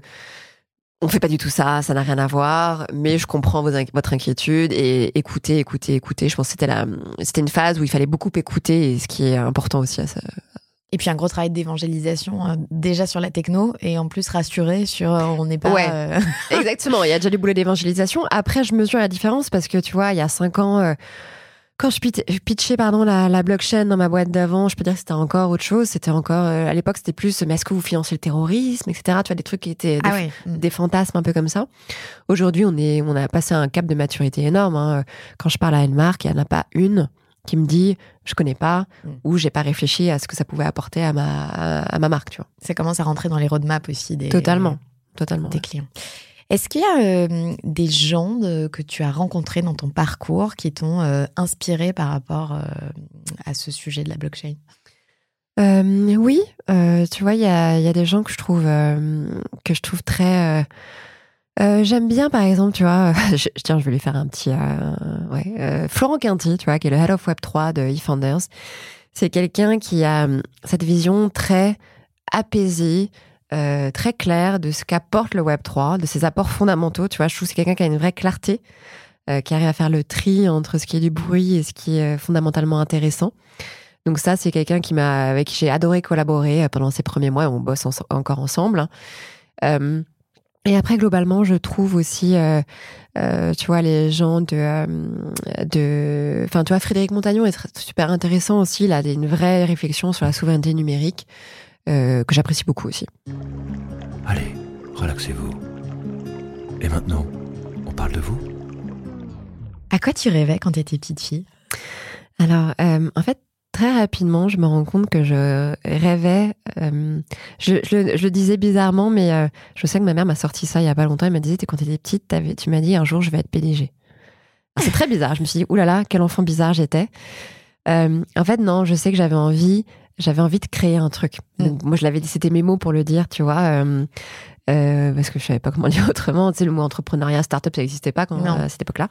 On fait pas du tout ça, ça n'a rien à voir, mais je comprends vos inqui- votre inquiétude et écoutez, écoutez, écoutez. Je pense que c'était la, c'était une phase où il fallait beaucoup écouter et ce qui est important aussi à ça. Et puis un gros travail d'évangélisation euh, déjà sur la techno et en plus rassurer sur euh, on n'est pas. Ouais. euh, Exactement, il y a déjà du boulot d'évangélisation. Après, je mesure la différence parce que tu vois, il y a cinq ans, quand je pit- je pitchais pardon, la, la blockchain dans ma boîte d'avant, je peux dire que c'était encore autre chose. C'était encore, euh, à l'époque, c'était plus, mais est-ce que vous financez le terrorisme, etc. Tu vois, des trucs qui étaient des, Ah. Mm. des fantasmes un peu comme ça. Aujourd'hui, on est, on a passé un cap de maturité énorme. hein. Quand je parle à une marque, il n'y en a pas une qui me dit, je connais pas, Mm. ou j'ai pas réfléchi à ce que ça pouvait apporter à ma, à ma marque, tu vois. Ça commence à rentrer dans les roadmaps aussi des, Totalement, totalement. des clients. Est-ce qu'il y a euh, des gens de- que tu as rencontrés dans ton parcours qui t'ont euh, inspiré par rapport euh, à ce sujet de la blockchain? Euh, oui, euh, tu vois, il y a, des gens que je trouve euh, que je trouve très. euh, euh, J'aime bien, par exemple, tu vois, tiens, je vais lui faire un petit. euh, euh, Florent Quinty, tu vois, qui est le head of Web 3 de eFounders. C'est quelqu'un qui a euh, cette vision très apaisée, euh, très claire de ce qu'apporte le Web 3, de ses apports fondamentaux. Tu vois, je trouve que c'est quelqu'un qui a une vraie clarté, euh, qui arrive à faire le tri entre ce qui est du bruit et ce qui est euh, fondamentalement intéressant. Donc ça, c'est quelqu'un qui avec qui j'ai adoré collaborer pendant ces premiers mois. On bosse encore ensemble. hein. Et après, globalement, je trouve aussi, tu vois, les gens de, enfin, tu vois, Frédéric Montagnon est super intéressant aussi. Il a une vraie réflexion sur la souveraineté numérique euh, que j'apprécie beaucoup aussi. Allez, relaxez-vous. Et maintenant, on parle de vous À quoi tu rêvais quand tu étais petite fille? Alors, euh, en fait, très rapidement, je me rends compte que je rêvais. euh, je, je le- je le disais bizarrement, mais euh, je sais que ma mère m'a sorti ça il y a pas longtemps. Elle m'a dit, quand tu étais petite, tu m'as dit un jour je vais être PDG. Alors, C'est très bizarre. Je me suis dit, oulala, quel enfant bizarre j'étais. Euh, en fait, non, je sais que j'avais envie, j'avais envie de créer un truc. Donc, moi, je l'avais dit, c'était mes mots pour le dire, tu vois. euh, euh, parce que je savais pas comment dire autrement. Tu sais, le mot entrepreneuriat, start-up, ça n'existait pas quand, Non. à cette époque-là.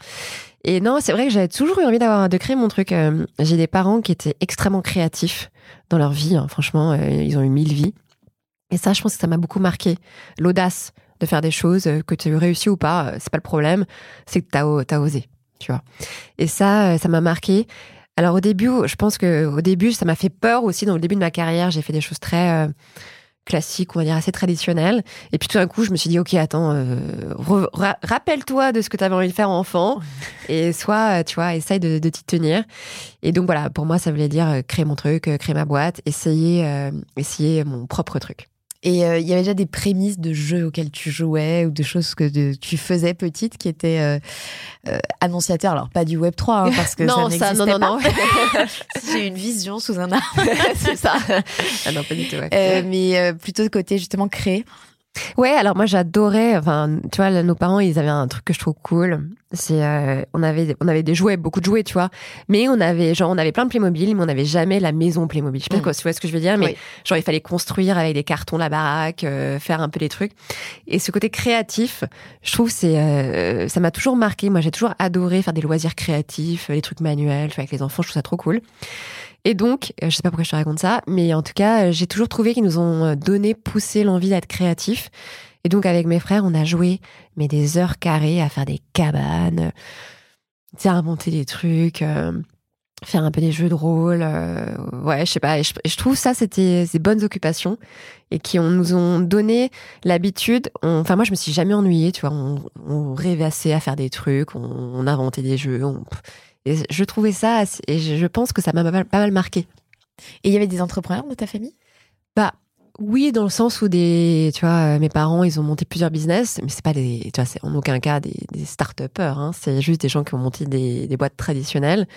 Et non, c'est vrai que j'avais toujours eu envie d'avoir de créer mon truc. Euh, J'ai des parents qui étaient extrêmement créatifs dans leur vie. hein. Franchement, euh, ils ont eu mille vies. Et ça, je pense que ça m'a beaucoup marqué. L'audace de faire des choses, euh, que tu réussis ou pas, euh, c'est pas le problème. C'est que t'as t'as osé, tu vois. Et ça, euh, ça m'a marqué. Alors au début, je pense que au début, ça m'a fait peur aussi. Dans le début de ma carrière, j'ai fait des choses très euh, classiques, on va dire assez traditionnelles. Et puis tout d'un coup, je me suis dit, ok, attends, euh, rappelle-toi de ce que tu avais envie de faire enfant, et soit, euh, tu vois, essaye de, de t'y tenir. Et donc voilà, pour moi, ça voulait dire euh, créer mon truc, euh, créer ma boîte, essayer, euh, essayer mon propre truc. Et euh, il y avait déjà des prémices de jeux auxquels tu jouais ou de choses que de- tu faisais petite qui étaient euh, euh, annonciateurs. Alors, pas du Web 3, hein, parce que non, ça ça, non, non, pas. non. J'ai une vision sous un arbre. c'est ça. Ah non, pas du tout. ouais. Euh, mais euh, plutôt de côté, justement, créer. Ouais, alors moi j'adorais. Enfin, tu vois, là, nos parents, ils avaient un truc que je trouve cool. C'est, euh, on avait, on avait des jouets, beaucoup de jouets, tu vois. Mais on avait, genre, on avait plein de Playmobil, mais on n'avait jamais la maison Playmobil. Je sais pas Mm. quoi, tu vois ce que je veux dire, mais Oui. genre il fallait construire avec des cartons la baraque, euh, faire un peu des trucs. Et ce côté créatif, je trouve, c'est, euh, ça m'a toujours marqué. Moi, j'ai toujours adoré faire des loisirs créatifs, les trucs manuels, tu vois, avec les enfants. Je trouve ça trop cool. Et donc, euh, je sais pas pourquoi je te raconte ça, mais en tout cas, euh, j'ai toujours trouvé qu'ils nous ont euh, donné, poussé l'envie d'être créatifs. Et donc, avec mes frères, on a joué, mais des heures carrées à faire des cabanes, inventer des trucs, faire un peu des jeux de rôle. ouais, je sais pas. Et je, trouve ça, c'était des bonnes occupations et qui ont, nous ont donné l'habitude. on- Enfin, moi, je me suis jamais ennuyée, tu vois. On, on rêvassait à faire des trucs, on, on inventait des jeux. on- et je trouvais ça, et je, pense que ça m'a pas mal- marqué. Et il y avait des entrepreneurs de ta famille? Bah oui, dans le sens où des, tu vois, euh, mes parents, ils ont monté plusieurs business, mais c'est pas des, tu vois, c'est en aucun cas des, des start-upers. Hein, c'est juste des gens qui ont monté des, des boîtes traditionnelles.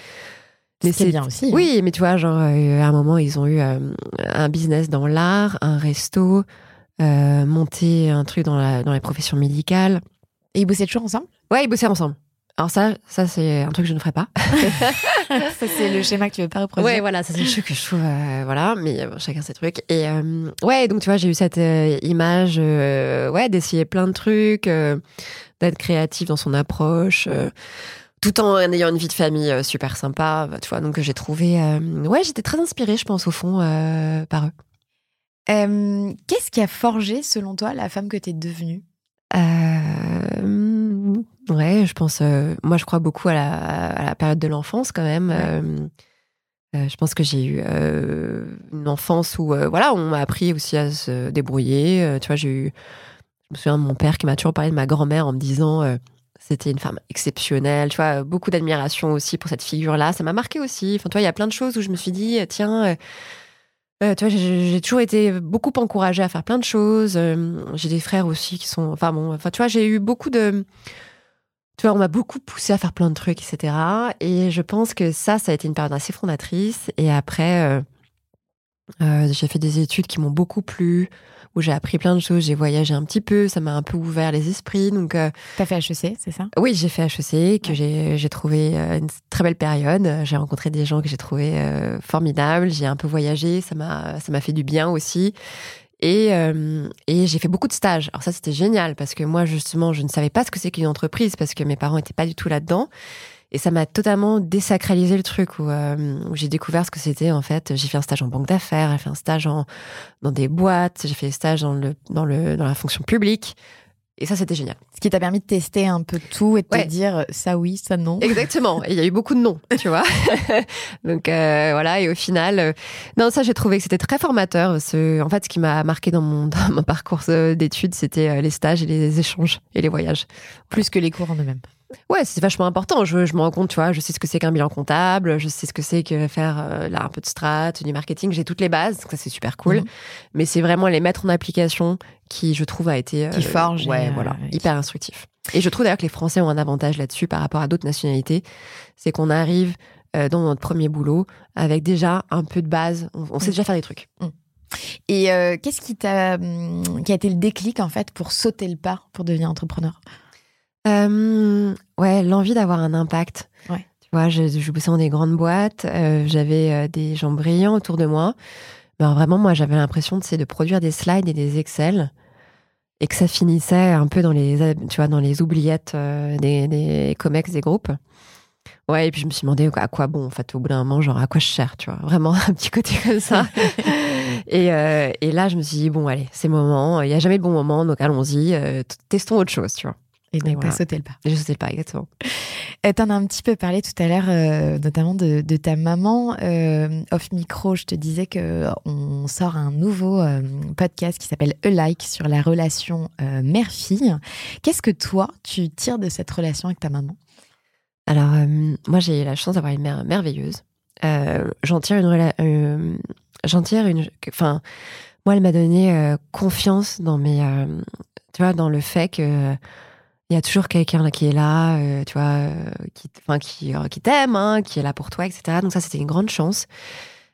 Mais c'est bien aussi. hein. Oui, mais tu vois, genre, euh, à un moment, ils ont eu euh, un business dans l'art, un resto, euh, monté un truc dans, la, dans les professions médicales. Et ils bossaient toujours ensemble? Ouais, ils bossaient ensemble. Alors ça, ça c'est un truc que je ne ferai pas. Ça, c'est le schéma que tu veux pas reproduire. Ouais, voilà, ça c'est le truc que je trouve, euh, voilà, mais euh, chacun ses trucs. Et euh, ouais, donc tu vois, j'ai eu cette euh, image, ouais, d'essayer plein de trucs, d'être créatif dans son approche, tout en ayant une vie de famille super sympa, bah, tu vois. Donc j'ai trouvé, euh, ouais, j'étais très inspirée, je pense, au fond, euh, par eux. Euh, Qu'est-ce qui a forgé, selon toi, la femme que tu es devenue Ouais, je pense. euh, moi, je crois beaucoup à la, à la période de l'enfance quand même. Ouais. Euh, euh, je pense que j'ai eu euh, une enfance où, euh, voilà, on m'a appris aussi à se débrouiller. Tu vois, j'ai eu. Je me souviens de mon père qui m'a toujours parlé de ma grand-mère en me disant. c'était une femme exceptionnelle, tu vois, beaucoup d'admiration aussi pour cette figure-là. Ça m'a marqué aussi. Enfin, tu vois, il y a plein de choses où je me suis dit, tiens, tu vois, j'ai toujours été beaucoup encouragée à faire plein de choses. J'ai des frères aussi qui sont, enfin bon, enfin tu vois, j'ai eu beaucoup de, tu vois, on m'a beaucoup poussé à faire plein de trucs, etc. Et je pense que ça, ça a été une période assez fondatrice. Et après, euh, euh, j'ai fait des études qui m'ont beaucoup plu, où j'ai appris plein de choses. J'ai voyagé un petit peu, ça m'a un peu ouvert les esprits. Donc euh, T'as fait HEC, c'est ça? Oui, j'ai fait HEC, que j'ai j'ai trouvé euh, une très belle période. J'ai rencontré des gens que j'ai trouvé formidables. J'ai un peu voyagé, ça m'a ça m'a fait du bien aussi. Et, euh, et j'ai fait beaucoup de stages. Alors ça, c'était génial parce que moi, justement, je ne savais pas ce que c'est qu'une entreprise parce que mes parents n'étaient pas du tout là-dedans. Et ça m'a totalement désacralisé le truc où, euh, où j'ai découvert ce que c'était en fait. J'ai fait un stage en banque d'affaires, j'ai fait un stage en, dans des boîtes, j'ai fait des stages dans, le, dans, le, dans la fonction publique. Et ça, c'était génial. Ce qui t'a permis de tester un peu tout et de Ouais. te dire ça oui, ça non. Exactement. Et il y a eu beaucoup de noms, tu vois. Donc euh, voilà. Et au final, euh, non, ça j'ai trouvé que c'était très formateur. Ce, en fait, ce qui m'a marqué dans mon, dans mon parcours euh, d'études, c'était les stages et les échanges et les voyages. Plus que les cours en eux-mêmes. Ouais, c'est vachement important. Je, je me rends compte, tu vois, je sais ce que c'est qu'un bilan comptable, je sais ce que c'est que faire euh, là un peu de strat, du marketing. J'ai toutes les bases, donc ça c'est super cool. Mhm. Mais c'est vraiment les mettre en application qui, je trouve, a été euh, Qui forge et, ouais, euh, voilà, qui- hyper instructif. Et je trouve d'ailleurs que les Français ont un avantage là-dessus par rapport à d'autres nationalités, c'est qu'on arrive euh, dans notre premier boulot avec déjà un peu de base. On, on sait déjà faire des trucs. Et euh, qu'est-ce qui t'a, hum, qui a été le déclic en fait pour sauter le pas pour devenir entrepreneur? Euh, ouais, l'envie d'avoir un impact. Ouais. Tu vois, je, je bossais dans des grandes boîtes, euh, j'avais euh, des gens brillants autour de moi. Mais alors vraiment, moi, j'avais l'impression sais, de produire des slides et des Excel et que ça finissait un peu dans les, tu vois, dans les oubliettes des, des comex des groupes. Ouais, et puis je me suis demandé à quoi bon, en fait, au bout d'un moment, genre à quoi je sers, tu vois, vraiment un petit côté comme ça. et, euh, et là, je me suis dit, bon, allez, c'est le moment, il n'y a jamais de bon moment, donc allons-y, euh, testons autre chose, tu vois. Et donc voilà. sauté le pas. Je sais pas exactement. Euh, T'en as un petit peu parlé tout à l'heure, euh, notamment de, de ta maman. Euh, off micro, je te disais que on sort un nouveau euh, podcast qui s'appelle A Like sur la relation mère-fille. Qu'est-ce que toi, tu tires de cette relation avec ta maman? Alors, moi, j'ai eu la chance d'avoir une mère merveilleuse. J'en tire une. j'en tire une. Enfin, moi, elle m'a donné confiance dans mes. tu vois, dans le fait que. Il y a toujours quelqu'un qui est là, euh, tu vois, euh, qui, enfin, qui, euh, qui t'aime, hein, qui est là pour toi, etc. Donc ça, c'était une grande chance.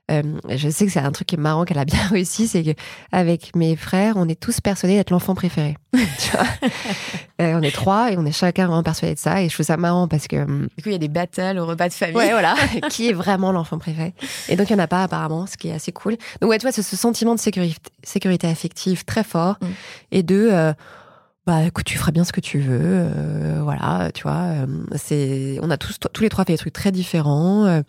Je sais que c'est un truc qui est marrant qu'elle a bien réussi, c'est que avec mes frères, on est tous persuadés d'être l'enfant préféré. tu vois on est trois et on est chacun vraiment persuadé de ça. Et je trouve ça marrant parce que hum, Du coup, il y a des battles au repas de famille. Ouais, voilà. qui est vraiment l'enfant préféré Et donc, il n'y en a pas apparemment, ce qui est assez cool. Donc, ouais, tu vois, c'est ce sentiment de sécurité, sécurité affective très fort. Mm. Et de, bah, écoute, tu feras bien ce que tu veux. euh, voilà, tu vois. euh, c'est, on a tous, tous les trois fait des trucs très différents. euh,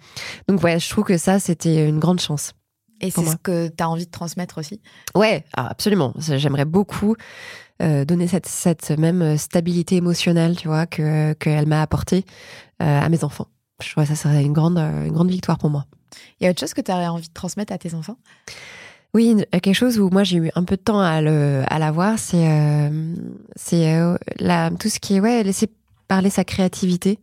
donc, ouais, je trouve que ça, c'était une grande chance. Et c'est ce que tu as envie de transmettre aussi? Ouais, ah, absolument. J'aimerais beaucoup euh, donner cette, cette même stabilité émotionnelle, tu vois, que qu'elle m'a apportée euh, à mes enfants. Je crois que ça serait une grande, une grande victoire pour moi. Il y a autre chose que tu aurais envie de transmettre à tes enfants? Oui, une- quelque chose où moi j'ai eu un peu de temps à le à l'avoir, c'est euh, c'est euh, tout ce qui est ouais laisser parler sa créativité.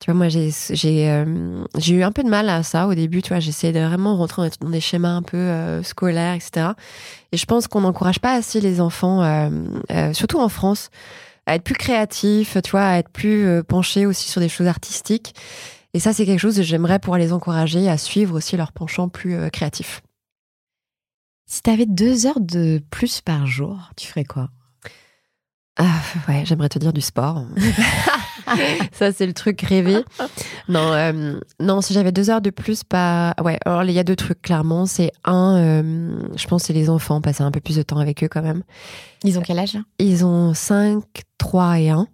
Tu vois, moi j'ai j'ai euh, j'ai eu un peu de mal à ça au début. Tu vois, j'essayais de vraiment rentrer dans des schémas un peu euh, scolaires, etc. Et je pense qu'on n'encourage pas assez les enfants, euh, euh, surtout en France, à être plus créatifs. Tu vois, à être plus euh, penchés aussi sur des choses artistiques. Et ça, c'est quelque chose que j'aimerais pouvoir les encourager à suivre aussi leur penchant plus euh, créatif. Si t'avais deux heures de plus par jour, tu ferais quoi? Ah, ouais, j'aimerais te dire du sport. ça, c'est le truc rêvé. Non, euh, non, si j'avais deux heures de plus, pas. Ouais, alors il y a deux trucs, clairement. C'est un, euh, je pense, c'est les enfants, passer un peu plus de temps avec eux quand même. Ils ont quel âge Ils ont 5, 3 et 1.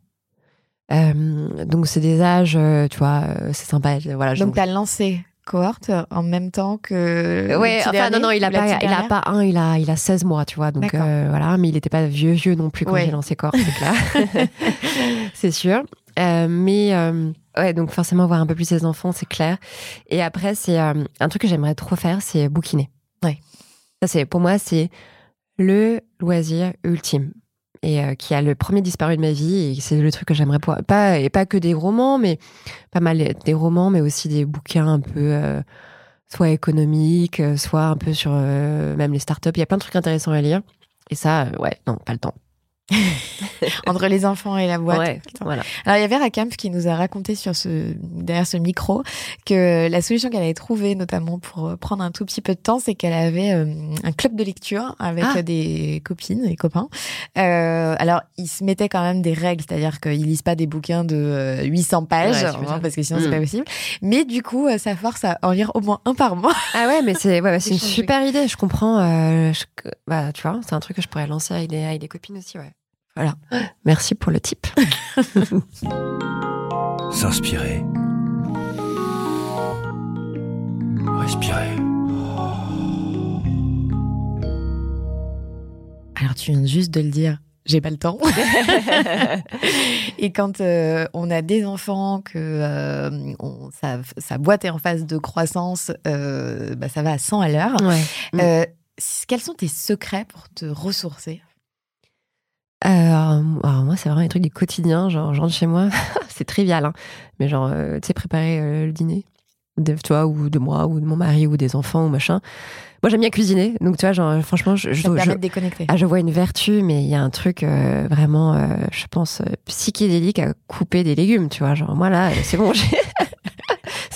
Euh, donc, c'est des âges, tu vois, c'est sympa. Voilà, Donc t'as lancé cohorte en même temps que. Ouais, enfin dernier non non, il a pas il a pas un, il a il a 16 mois, tu vois. Donc euh, voilà, mais il était pas vieux vieux non plus quand Ouais. j'ai lancé corps, c'est clair. c'est sûr. Euh, mais euh, ouais, donc forcément voir un peu plus ses enfants, c'est clair. Et après c'est euh, un truc que j'aimerais trop faire, c'est bouquiner. Ouais. Ça c'est pour moi c'est le loisir ultime et euh, qui a le premier disparu de ma vie et c'est le truc que j'aimerais pas et pas que des romans mais pas mal des romans mais aussi des bouquins un peu euh, soit économiques euh, soit un peu sur euh, même les startups. Il y a plein de trucs intéressants à lire. Et ça euh, ouais non pas le temps Entre les enfants et la boîte. ouais voilà Alors il y avait Rakamp qui nous a raconté sur ce derrière ce micro que la solution qu'elle avait trouvée notamment pour euh, prendre un tout petit peu de temps, c'est qu'elle avait euh, un club de lecture avec Ah. euh, des copines et copains. Euh, alors ils se mettaient quand même des règles, c'est-à-dire qu'ils lisent pas des bouquins de euh, 800 pages Ouais, tu veux hein, parce que sinon c'est Mm. pas possible. Mais du coup euh, ça force à en lire au moins un par mois. ah ouais mais c'est ouais, ouais, c'est une super idée je comprends euh, je- bah tu vois c'est un truc que je pourrais lancer avec des avec des copines aussi ouais voilà merci pour le tip S'inspirer. Respirer. Alors tu viens juste de le dire. J'ai pas le temps. et quand euh, on a des enfants, que euh, on- sa, sa boîte est en phase de croissance, euh, bah, ça va à 100 à l'heure. ouais Mm. Euh, c- quels sont tes secrets pour te ressourcer? Euh, alors, moi, c'est vraiment des trucs du quotidien. Genre, je rentre chez moi, c'est trivial, hein, mais genre, euh, tu sais, préparer euh, le dîner, de, tu vois, ou de moi, ou de mon mari, ou des enfants, ou machin. Moi, j'aime bien cuisiner, donc tu vois, genre, franchement, je, je, je- déconnecter. ah, je vois une vertu, mais il y a un truc euh, vraiment, euh, je pense, psychédélique à couper des légumes, tu vois. Genre, moi, là, c'est bon, j'ai-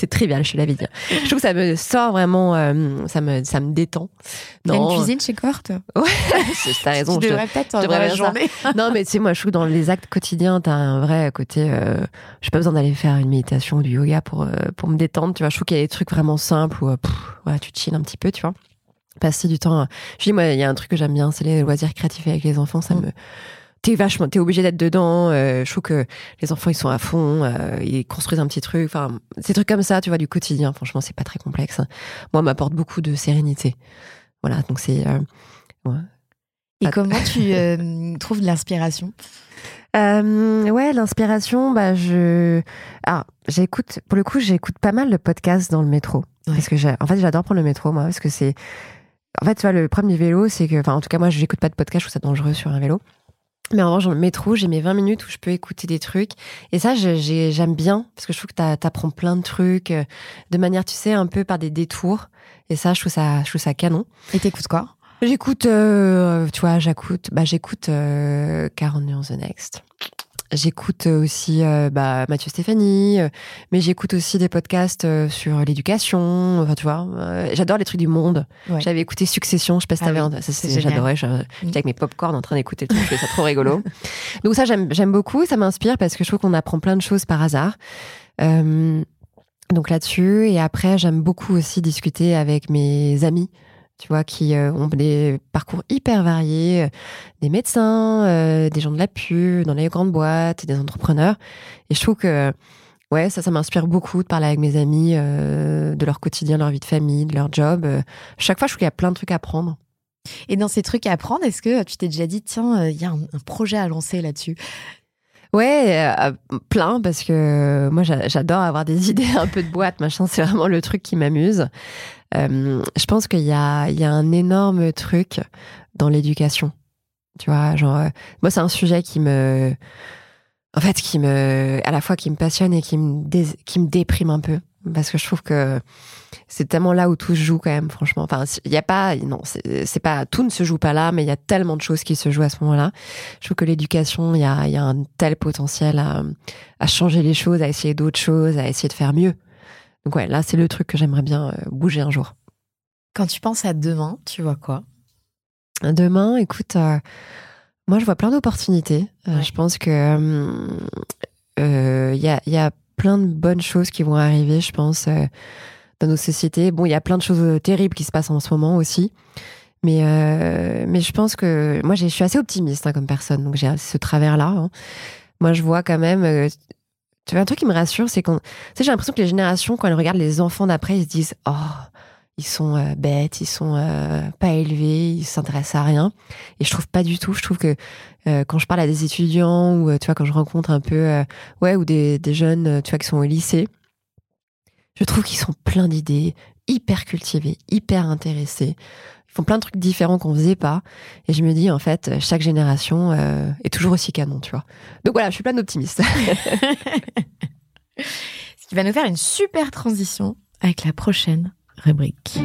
c'est trivial, je l'avais dit. Je trouve que ça me sort vraiment, euh, ça, me, ça me détend. A une cuisine chez Cohort Ouais, t'as raison. Tu devrais peut-être la journée. non, mais tu sais, moi, je trouve que dans les actes quotidiens, t'as un vrai côté. Euh, j'ai pas besoin d'aller faire une méditation ou du yoga pour, euh, pour me détendre. Tu vois, je trouve qu'il y a des trucs vraiment simples où euh, pff, tu chill un petit peu, tu vois. Passer du temps. Je dis, moi, il y a un truc que j'aime bien, c'est les loisirs créatifs avec les enfants. Ça Mm. me. T'es vachement, t'es obligé d'être dedans. euh, je trouve que les enfants, ils sont à fond, euh, ils construisent un petit truc. Enfin, ces trucs comme ça, tu vois, du quotidien. Franchement, c'est pas très complexe. Moi, m'apporte beaucoup de sérénité. Voilà, donc c'est. euh, ouais. Et Ah. comment tu euh, trouves de l'inspiration? Euh, ouais, l'inspiration, bah je, ah, j'écoute. Pour le coup, j'écoute pas mal de podcasts dans le métro Ouais. parce que j'ai, en fait, j'adore prendre le métro moi parce que c'est, en fait, tu vois, le premier vélo, c'est que, enfin, en tout cas, moi, j'écoute pas de podcast, je trouve ça dangereux sur un vélo. Mais en revanche, dans le métro, j'ai mes 20 minutes où je peux écouter des trucs. Et ça, j'aime bien, parce que je trouve que t'apprends plein de trucs, euh, de manière, tu sais, un peu par des détours. Et ça, je trouve ça, je trouve ça canon. Et t'écoutes quoi? J'écoute, euh, tu vois, j'écoute, bah, j'écoute euh, 40 Nuances the Next. J'écoute aussi euh, bah, Mathieu Stéphanie, euh, mais j'écoute aussi des podcasts euh, sur l'éducation. Enfin, tu vois, euh, j'adore les trucs du monde. Ouais. J'avais écouté Succession, je sais pas si Ah t'avais oui, ça, c'est c'est- j'adorais. je- J'étais avec mes popcorn en train d'écouter le truc, ça trop rigolo. Donc ça, j'aime, j'aime beaucoup. Ça m'inspire parce que je trouve qu'on apprend plein de choses par hasard. Euh, donc là-dessus, et après, j'aime beaucoup aussi discuter avec mes amis tu vois, qui euh, ont des parcours hyper variés, euh, des médecins, euh, des gens de la pub, dans les grandes boîtes, des entrepreneurs. Et je trouve que, ouais, ça, ça m'inspire beaucoup de parler avec mes amis de leur quotidien, de leur vie de famille, de leur job. Chaque fois, je trouve qu'il y a plein de trucs à apprendre. Et dans ces trucs à apprendre, est-ce que tu t'es déjà dit, tiens, il y a un, un projet à lancer là-dessus? Ouais, euh, plein, parce que moi, j'a- j'adore avoir des idées un peu de boîte, machin. C'est vraiment le truc qui m'amuse. Euh, je pense qu'il y a, un énorme truc dans l'éducation. Tu vois, genre, euh, moi, c'est un sujet qui me, en fait, qui me, à la fois qui me passionne et qui me, déprime un peu. Parce que je trouve que c'est tellement là où tout se joue quand même, franchement. Enfin, il y a pas, non, c'est pas, tout ne se joue pas là, mais il y a tellement de choses qui se jouent à ce moment-là. Je trouve que l'éducation, il y a, un tel potentiel à changer les choses, à essayer d'autres choses, à essayer de faire mieux. Donc ouais, là, c'est le truc que j'aimerais bien euh, bouger un jour. Quand tu penses à demain, tu vois quoi? Demain, écoute, euh, moi, je vois plein d'opportunités. Euh, Ouais. je pense que euh, il y, a, y a plein de bonnes choses qui vont arriver, je pense, dans nos sociétés. Bon, il y a plein de choses terribles qui se passent en ce moment aussi. Mais, mais je pense que moi, je suis assez optimiste hein, comme personne, donc j'ai ce travers-là. hein. Moi, je vois quand même. Tu vois, un truc qui me rassure, c'est qu'on. Tu sais, j'ai l'impression que les générations, quand elles regardent les enfants d'après, ils se disent Oh, ils sont euh, bêtes, ils sont euh, pas élevés, ils s'intéressent à rien. Et je trouve pas du tout. Je trouve que euh, quand je parle à des étudiants ou tu vois quand je rencontre un peu ouais ou des, des jeunes tu vois qui sont au lycée, je trouve qu'ils sont pleins d'idées, hyper cultivés, hyper intéressés. Ils font plein de trucs différents qu'on faisait pas. Et je me dis en fait euh, chaque génération euh, est toujours aussi canon, tu vois. Donc voilà, je suis plein d'optimisme. Ce qui va nous faire une super transition avec la prochaine rubrique.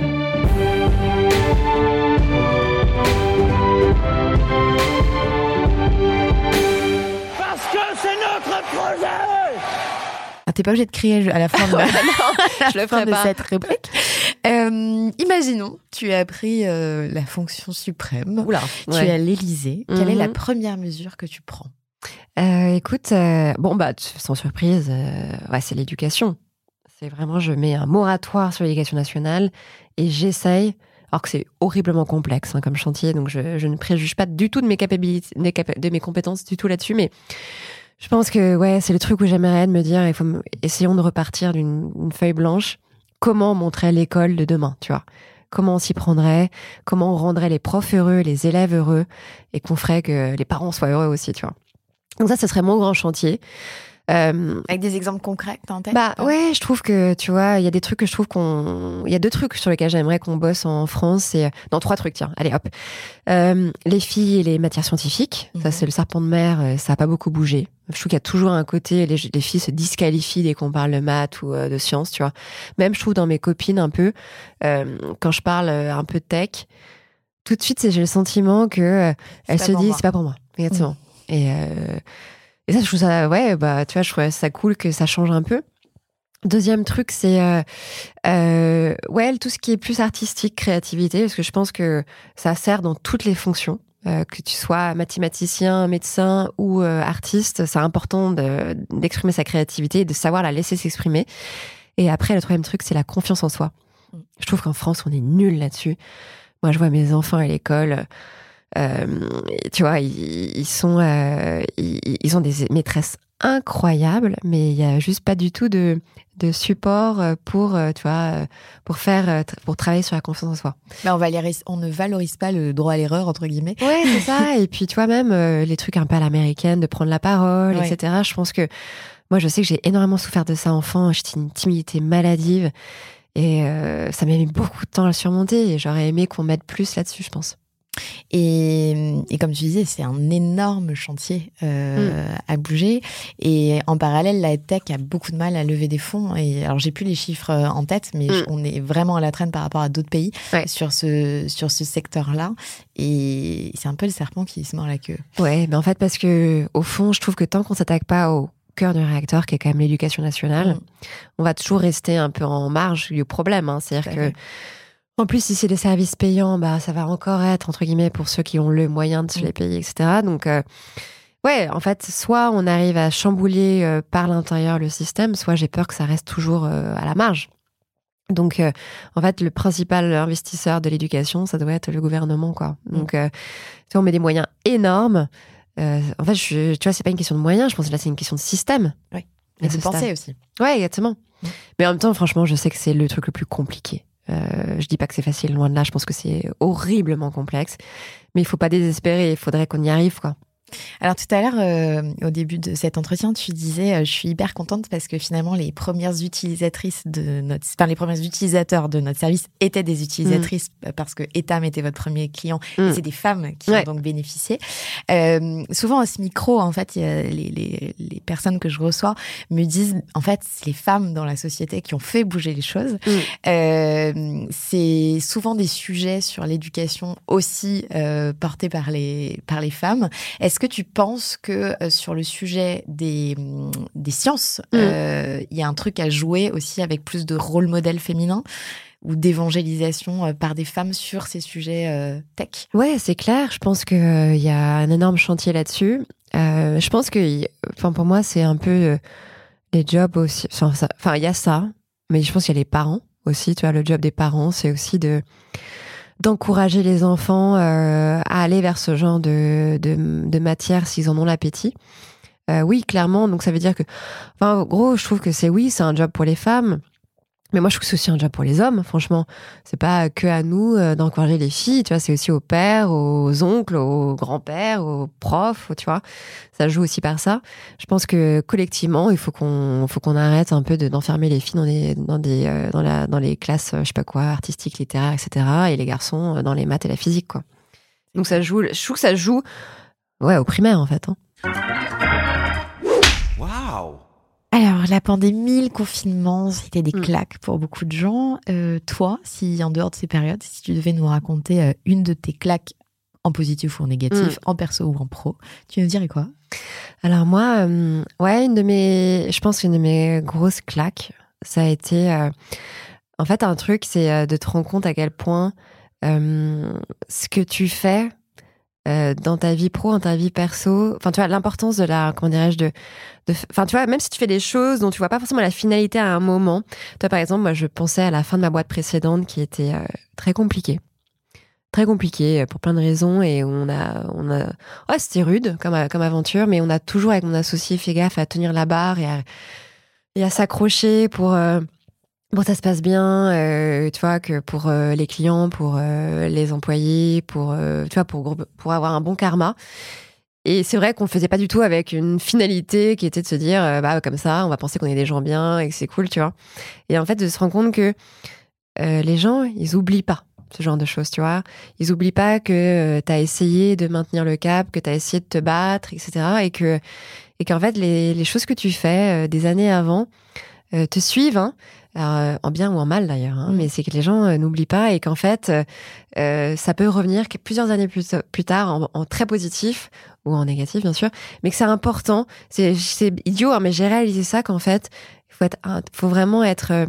Parce que c'est notre projet Ah, T'es pas obligé de crier à la fin de, à la je le fin ferai de pas. cette rubrique. Euh, imaginons, tu as pris euh, la fonction suprême. Oula. Tu es à l'Élysée. Quelle est la Mhm. première mesure que tu prends? Euh, écoute, bon bah sans surprise, ouais, c'est l'éducation. C'est vraiment, je mets un moratoire sur l'éducation nationale et j'essaye, alors que c'est horriblement complexe hein, comme chantier, donc je, je ne préjuge pas du tout de mes capacités, de mes compétences du tout là-dessus, mais je pense que ouais, c'est le truc où j'aimerais de me dire, il faut essayons de repartir d'une une feuille blanche. Comment montrer l'école de demain, tu vois Comment on s'y prendrait Comment on rendrait les profs heureux, les élèves heureux, et qu'on ferait que les parents soient heureux aussi, tu vois donc ça, ce serait mon grand chantier. Euh, Avec des exemples concrets en tête bah ouais, je trouve que tu vois, il y a des trucs que je trouve qu'on, il y a deux trucs sur lesquels j'aimerais qu'on bosse en France. C'est non trois trucs, tiens, allez hop, Euh, les filles et les matières scientifiques. Ça Mhm. c'est le serpent de mer, euh, ça a pas beaucoup bougé. Je trouve qu'il y a toujours un côté, les, les filles se disqualifient dès qu'on parle de maths ou euh, de sciences, tu vois. Même je trouve dans mes copines un peu, euh, quand je parle euh, un peu de tech, tout de suite j'ai le sentiment que elles se disent c'est pas pour moi, exactement. Et, euh, et ça, je trouve ça, ouais, bah, tu vois, je trouve ça cool que ça change un peu. Deuxième truc, c'est euh, euh, ouais, tout ce qui est plus artistique, créativité, parce que je pense que ça sert dans toutes les fonctions. Euh, que tu sois mathématicien, médecin ou euh, artiste, c'est important de- d'exprimer sa créativité et de savoir la laisser s'exprimer. Et après, le troisième truc, c'est la confiance en soi. Mm. Je trouve qu'en France, on est nul là-dessus. Moi, je vois mes enfants à l'école. euh, tu vois, ils, ils sont, euh, ils, ils ont des maîtresses incroyables, mais il y a juste pas du tout de, de support euh, pour, euh, tu vois, euh, pour faire, pour travailler sur la confiance en soi. Bah, on, valorise, on ne valorise pas le droit à l'erreur, entre guillemets. Ouais, c'est ça. Et puis, tu vois, même euh, les trucs un peu à l'américaine, de prendre la parole, Ouais. etc. Je pense que moi, je sais que j'ai énormément souffert de ça enfant. J'étais une timidité maladive. Et euh, ça m'a mis beaucoup de temps à le surmonter. Et j'aurais aimé qu'on m'aide plus là-dessus, je pense. Et, et comme tu disais, c'est un énorme chantier euh, à bouger. Et en parallèle, la tech a beaucoup de mal à lever des fonds. Et alors, j'ai plus les chiffres euh, en tête, mais Mm. on est vraiment à la traîne par rapport à d'autres pays Ouais. sur ce sur ce secteur-là. Et c'est un peu le serpent qui se mord la queue. Ouais, mais en fait, parce que au fond, je trouve que tant qu'on s'attaque pas au cœur du réacteur, qui est quand même l'éducation nationale, Mm. on va toujours rester un peu en marge du problème. hein. C'est-à-dire que, en plus, si c'est des services payants, bah, ça va encore être, entre guillemets, pour ceux qui ont le moyen de se Mm. les payer, etc. Donc, euh, ouais, en fait, soit on arrive à chambouler euh, par l'intérieur le système, soit j'ai peur que ça reste toujours euh, à la marge. Donc, euh, en fait, le principal investisseur de l'éducation, ça doit être le gouvernement, quoi. Donc, euh, tu vois, on met des moyens énormes. Euh, en fait, je, tu vois, c'est pas une question de moyens, je pense que là, c'est une question de système. Oui. Et de stade. aussi. Ouais, exactement. Mm. Mais en même temps, franchement, je sais que c'est le truc le plus compliqué. Euh, je dis pas que c'est facile, loin de là. Je pense que c'est horriblement complexe. Mais il faut pas désespérer. Il faudrait qu'on y arrive, quoi. Alors tout à l'heure, euh, au début de cet entretien, tu disais, euh, je suis hyper contente parce que finalement, les premières utilisatrices de notre, enfin les premiers utilisateurs de notre service étaient des utilisatrices euh, parce que Etam était votre premier client. Mm. Et c'est des femmes qui Ouais. ont donc bénéficié. Euh, souvent à ce micro, en fait, les, les, les personnes que je reçois me disent, en fait, c'est les femmes dans la société qui ont fait bouger les choses. Mm. C'est souvent des sujets sur l'éducation aussi portés par les par les femmes. Est-ce Est-ce que tu penses que euh, sur le sujet des, des sciences, Mm. euh, il y a un truc à jouer aussi avec plus de rôle modèle féminin ou d'évangélisation euh, par des femmes sur ces sujets tech? Ouais, c'est clair. Je pense qu'il y a un énorme chantier là-dessus. Je pense que, enfin, pour moi, c'est un peu les jobs aussi. Enfin, il y a ça, mais je pense qu'il y a les parents aussi. Tu vois, le job des parents, c'est aussi de d'encourager les enfants euh, à aller vers ce genre de, de, de matière s'ils en ont l'appétit. Euh, oui, clairement. Donc ça veut dire que, enfin, en gros, je trouve que c'est oui, c'est un job pour les femmes. Mais moi, je trouve que c'est aussi un job pour les hommes, franchement. C'est pas que à nous euh, d'encourager les filles, tu vois, c'est aussi aux pères, aux oncles, aux grands-pères, aux profs, tu vois. Ça joue aussi par ça. Je pense que collectivement, il faut qu'on faut qu'on arrête un peu de- d'enfermer les filles dans des dans des euh, dans la dans les classes, euh, je sais pas quoi, artistiques, littéraires, etc. et les garçons dans les maths et la physique, quoi. Donc ça joue, je trouve que ça joue ouais, au primaire en fait. hein. Alors, la pandémie, le confinement, c'était des Mm. claques pour beaucoup de gens. Euh, toi, si en dehors de ces périodes, si tu devais nous raconter euh, une de tes claques en positif ou en négatif, en perso ou en pro, tu nous dirais quoi? Alors moi, euh, ouais, une de mes, je pense une de mes grosses claques, ça a été, en fait, un truc, c'est de te rendre compte à quel point ce que tu fais euh, dans ta vie pro, dans ta vie perso, enfin, tu vois, l'importance de la, comment dirais-je, de, enfin, tu vois, même si tu fais des choses dont tu vois pas forcément la finalité à un moment. Toi, par exemple, moi, je pensais à la fin de ma boîte précédente qui était euh, très compliquée. Très compliquée euh, pour plein de raisons et on a, on a, Ouais, c'était rude comme, comme aventure, mais on a toujours, avec mon associé, fait gaffe à tenir la barre et à, s'accrocher pour, que ça se passe bien, euh, tu vois, que pour euh, les clients, pour euh, les employés, pour, tu vois, pour, pour avoir un bon karma. Et c'est vrai qu'on le faisait pas du tout avec une finalité qui était de se dire, bah, comme ça, on va penser qu'on est des gens bien et que c'est cool, tu vois. Et en fait, de se rendre compte que les gens, ils oublient pas ce genre de choses, tu vois. Ils oublient pas que tu as essayé de maintenir le cap, que tu as essayé de te battre, etc. Et que et qu'en fait, les, les choses que tu fais des années avant te suivent, hein. Alors, euh, en bien ou en mal d'ailleurs, hein, Mm. mais c'est que les gens euh, n'oublient pas et qu'en fait, euh, ça peut revenir plusieurs années plus, plus tard en, en très positif ou en négatif, bien sûr, mais que c'est important. C'est idiot, hein, mais j'ai réalisé ça qu'en fait, il faut, être, un- faut vraiment être, euh,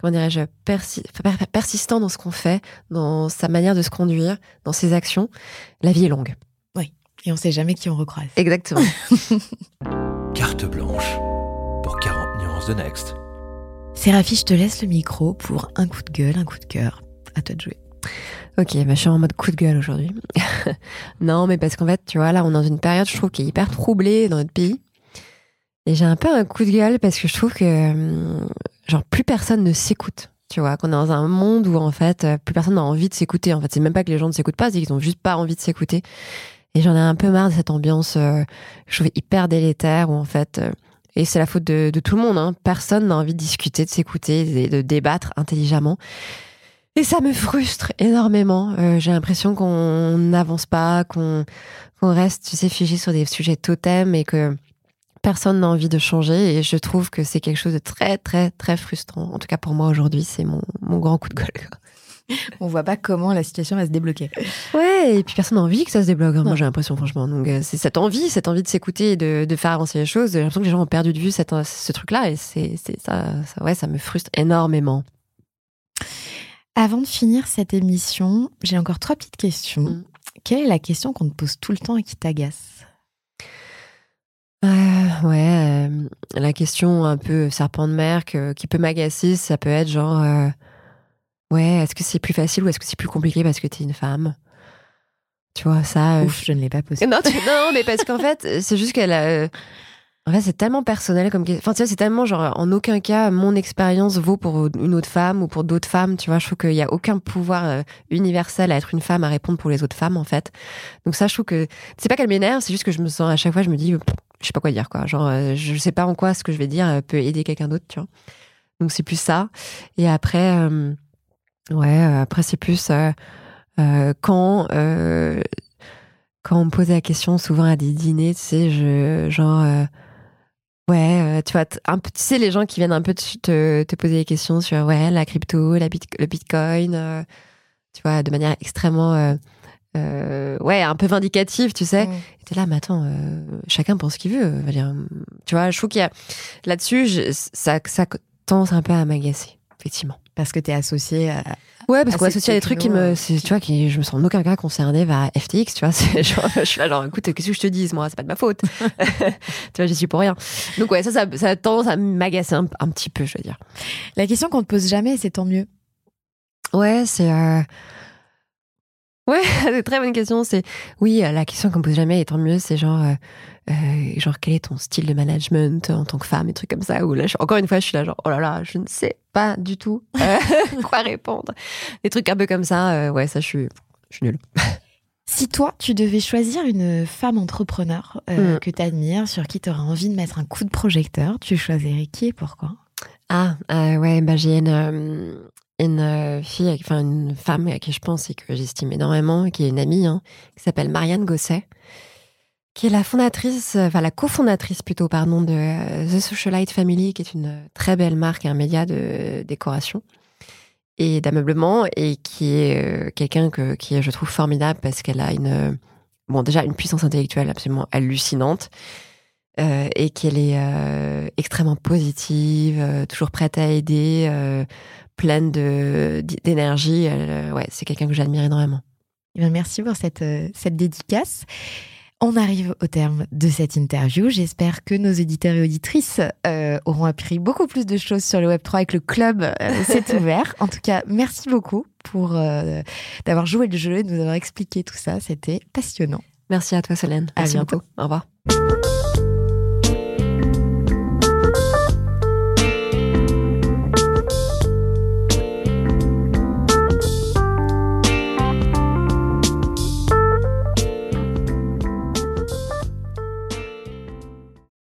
comment dirais-je, persi- per- persistant dans ce qu'on fait, dans sa manière de se conduire, dans ses actions. La vie est longue. Et on sait jamais qui on recroise. Exactement. Carte blanche pour 40 nuances de Next. Séraphie, je te laisse le micro pour un coup de gueule, un coup de cœur. À toi de jouer. Ok, bah, je suis en mode coup de gueule aujourd'hui. non, mais parce qu'en fait, tu vois, là, on est dans une période, je trouve, qui est hyper troublée dans notre pays. Et j'ai un peu un coup de gueule parce que je trouve que, hum, genre, plus personne ne s'écoute. Tu vois, qu'on est dans un monde où, en fait, euh, plus personne n'a envie de s'écouter. En fait, c'est même pas que les gens ne s'écoutent pas, c'est qu'ils ont juste pas envie de s'écouter. Et j'en ai un peu marre de cette ambiance, euh, je trouve hyper délétère, où, en fait, euh, et c'est la faute de, de tout le monde, hein, personne n'a envie de discuter, de s'écouter, et de débattre intelligemment. Et ça me frustre énormément. Euh, J'ai l'impression qu'on n'avance pas, qu'on qu'on reste, tu sais, figé sur des sujets totems et que personne n'a envie de changer. Et je trouve que c'est quelque chose de très, très, très frustrant. En tout cas, pour moi, aujourd'hui, c'est mon, mon grand coup de gueule. On voit pas comment la situation va se débloquer. Ouais, et puis personne n'a envie que ça se débloque, hein, moi j'ai l'impression, franchement. Donc euh, c'est cette envie, cette envie de s'écouter et de, de faire avancer les choses. J'ai l'impression que les gens ont perdu de vue cette, ce truc-là et c'est ça, ça, ouais, ça me frustre énormément. Avant de finir cette émission, j'ai encore trois petites questions. Mm. Quelle est la question qu'on te pose tout le temps et qui t'agace? Euh, ouais, euh, la question un peu serpent de mer que- qui peut m'agacer, ça peut être genre, ouais, est-ce que c'est plus facile ou est-ce que c'est plus compliqué parce que t'es une femme? Tu vois, ça. euh, Ouf, je ne l'ai pas posé. non, tu- non, mais parce qu'en fait, c'est juste qu'elle a. euh, En fait, c'est tellement personnel comme. Enfin, tu vois, c'est tellement genre, en aucun cas, mon expérience vaut pour une autre femme ou pour d'autres femmes. Tu vois, je trouve qu'il n'y a aucun pouvoir euh, universel à être une femme, à répondre pour les autres femmes, en fait. Donc, ça, je trouve que. C'est pas qu'elle m'énerve, c'est juste que je me sens, à chaque fois, je me dis, je sais pas quoi dire, quoi. Genre, euh, je sais pas en quoi ce que je vais dire euh, peut aider quelqu'un d'autre, tu vois. Donc, c'est plus ça. Et après, euh, ouais, euh, après, c'est plus. euh, euh, quand. quand on me posait la question souvent à des dîners, tu sais, je, genre, euh, ouais, euh, tu vois, un tu sais, les gens qui viennent un peu te, te, te poser des questions sur, ouais, la crypto, la bit, le bitcoin, euh, tu vois, de manière extrêmement ouais, un peu vindicative, tu sais. Et t'es là, mais attends, chacun pense ce qu'il veut. dire, tu vois, je trouve qu'il y a là-dessus, ça, ça tend un peu à m'agacer, effectivement. Parce que t'es associé à. Ouais, parce qu'on associe à des trucs qui me, euh. tu vois, qui, je me sens en aucun cas concernée vers FTX, tu vois. genre, je suis là, genre, écoute, qu'est-ce que je te dise, moi, c'est pas de ma faute. tu vois, j'y suis pour rien. Donc ouais, ça, ça, ça a tendance à m'agacer un, un petit peu, je veux dire. La question qu'on te pose jamais, c'est tant mieux. Ouais, c'est. euh, Ouais, c'est très bonne question. C'est oui, euh, la question qu'on pose jamais, et tant mieux, c'est genre, euh, euh, genre quel est ton style de management en tant que femme, et trucs comme ça. Ou là, je- encore une fois, je suis là genre, oh là là, je ne sais pas du tout euh, quoi répondre. Des trucs un peu comme ça. euh, ouais, ça, je suis, je suis nulle. Si toi, tu devais choisir une femme entrepreneur Mm. que tu admires, sur qui tu aurais envie de mettre un coup de projecteur, tu choisirais qui et pourquoi? Ah, ouais, bah j'ai une, une euh, fille, enfin une femme à qui je pense et que j'estime énormément, qui est une amie, hein, qui s'appelle Marianne Gosset, qui est la fondatrice, euh, enfin la cofondatrice plutôt, pardon, de euh, The Socialite Family, qui est une très belle marque et un média de décoration et d'ameublement, et qui est quelqu'un que, qui je trouve, formidable parce qu'elle a une, bon, déjà une puissance intellectuelle absolument hallucinante. Euh, et qu'elle est euh, extrêmement positive, euh, toujours prête à aider, pleine de d'énergie. Ouais, c'est quelqu'un que j'admire énormément. Eh bien, merci pour cette, cette dédicace. On arrive au terme de cette interview. J'espère que nos auditeurs et auditrices euh, auront appris beaucoup plus de choses sur le Web3 et que le club euh, s'est ouvert. En tout cas, merci beaucoup pour euh, d'avoir joué le jeu et de nous avoir expliqué tout ça. C'était passionnant. Merci à toi, Solène. À Merci bientôt. beaucoup. Au revoir.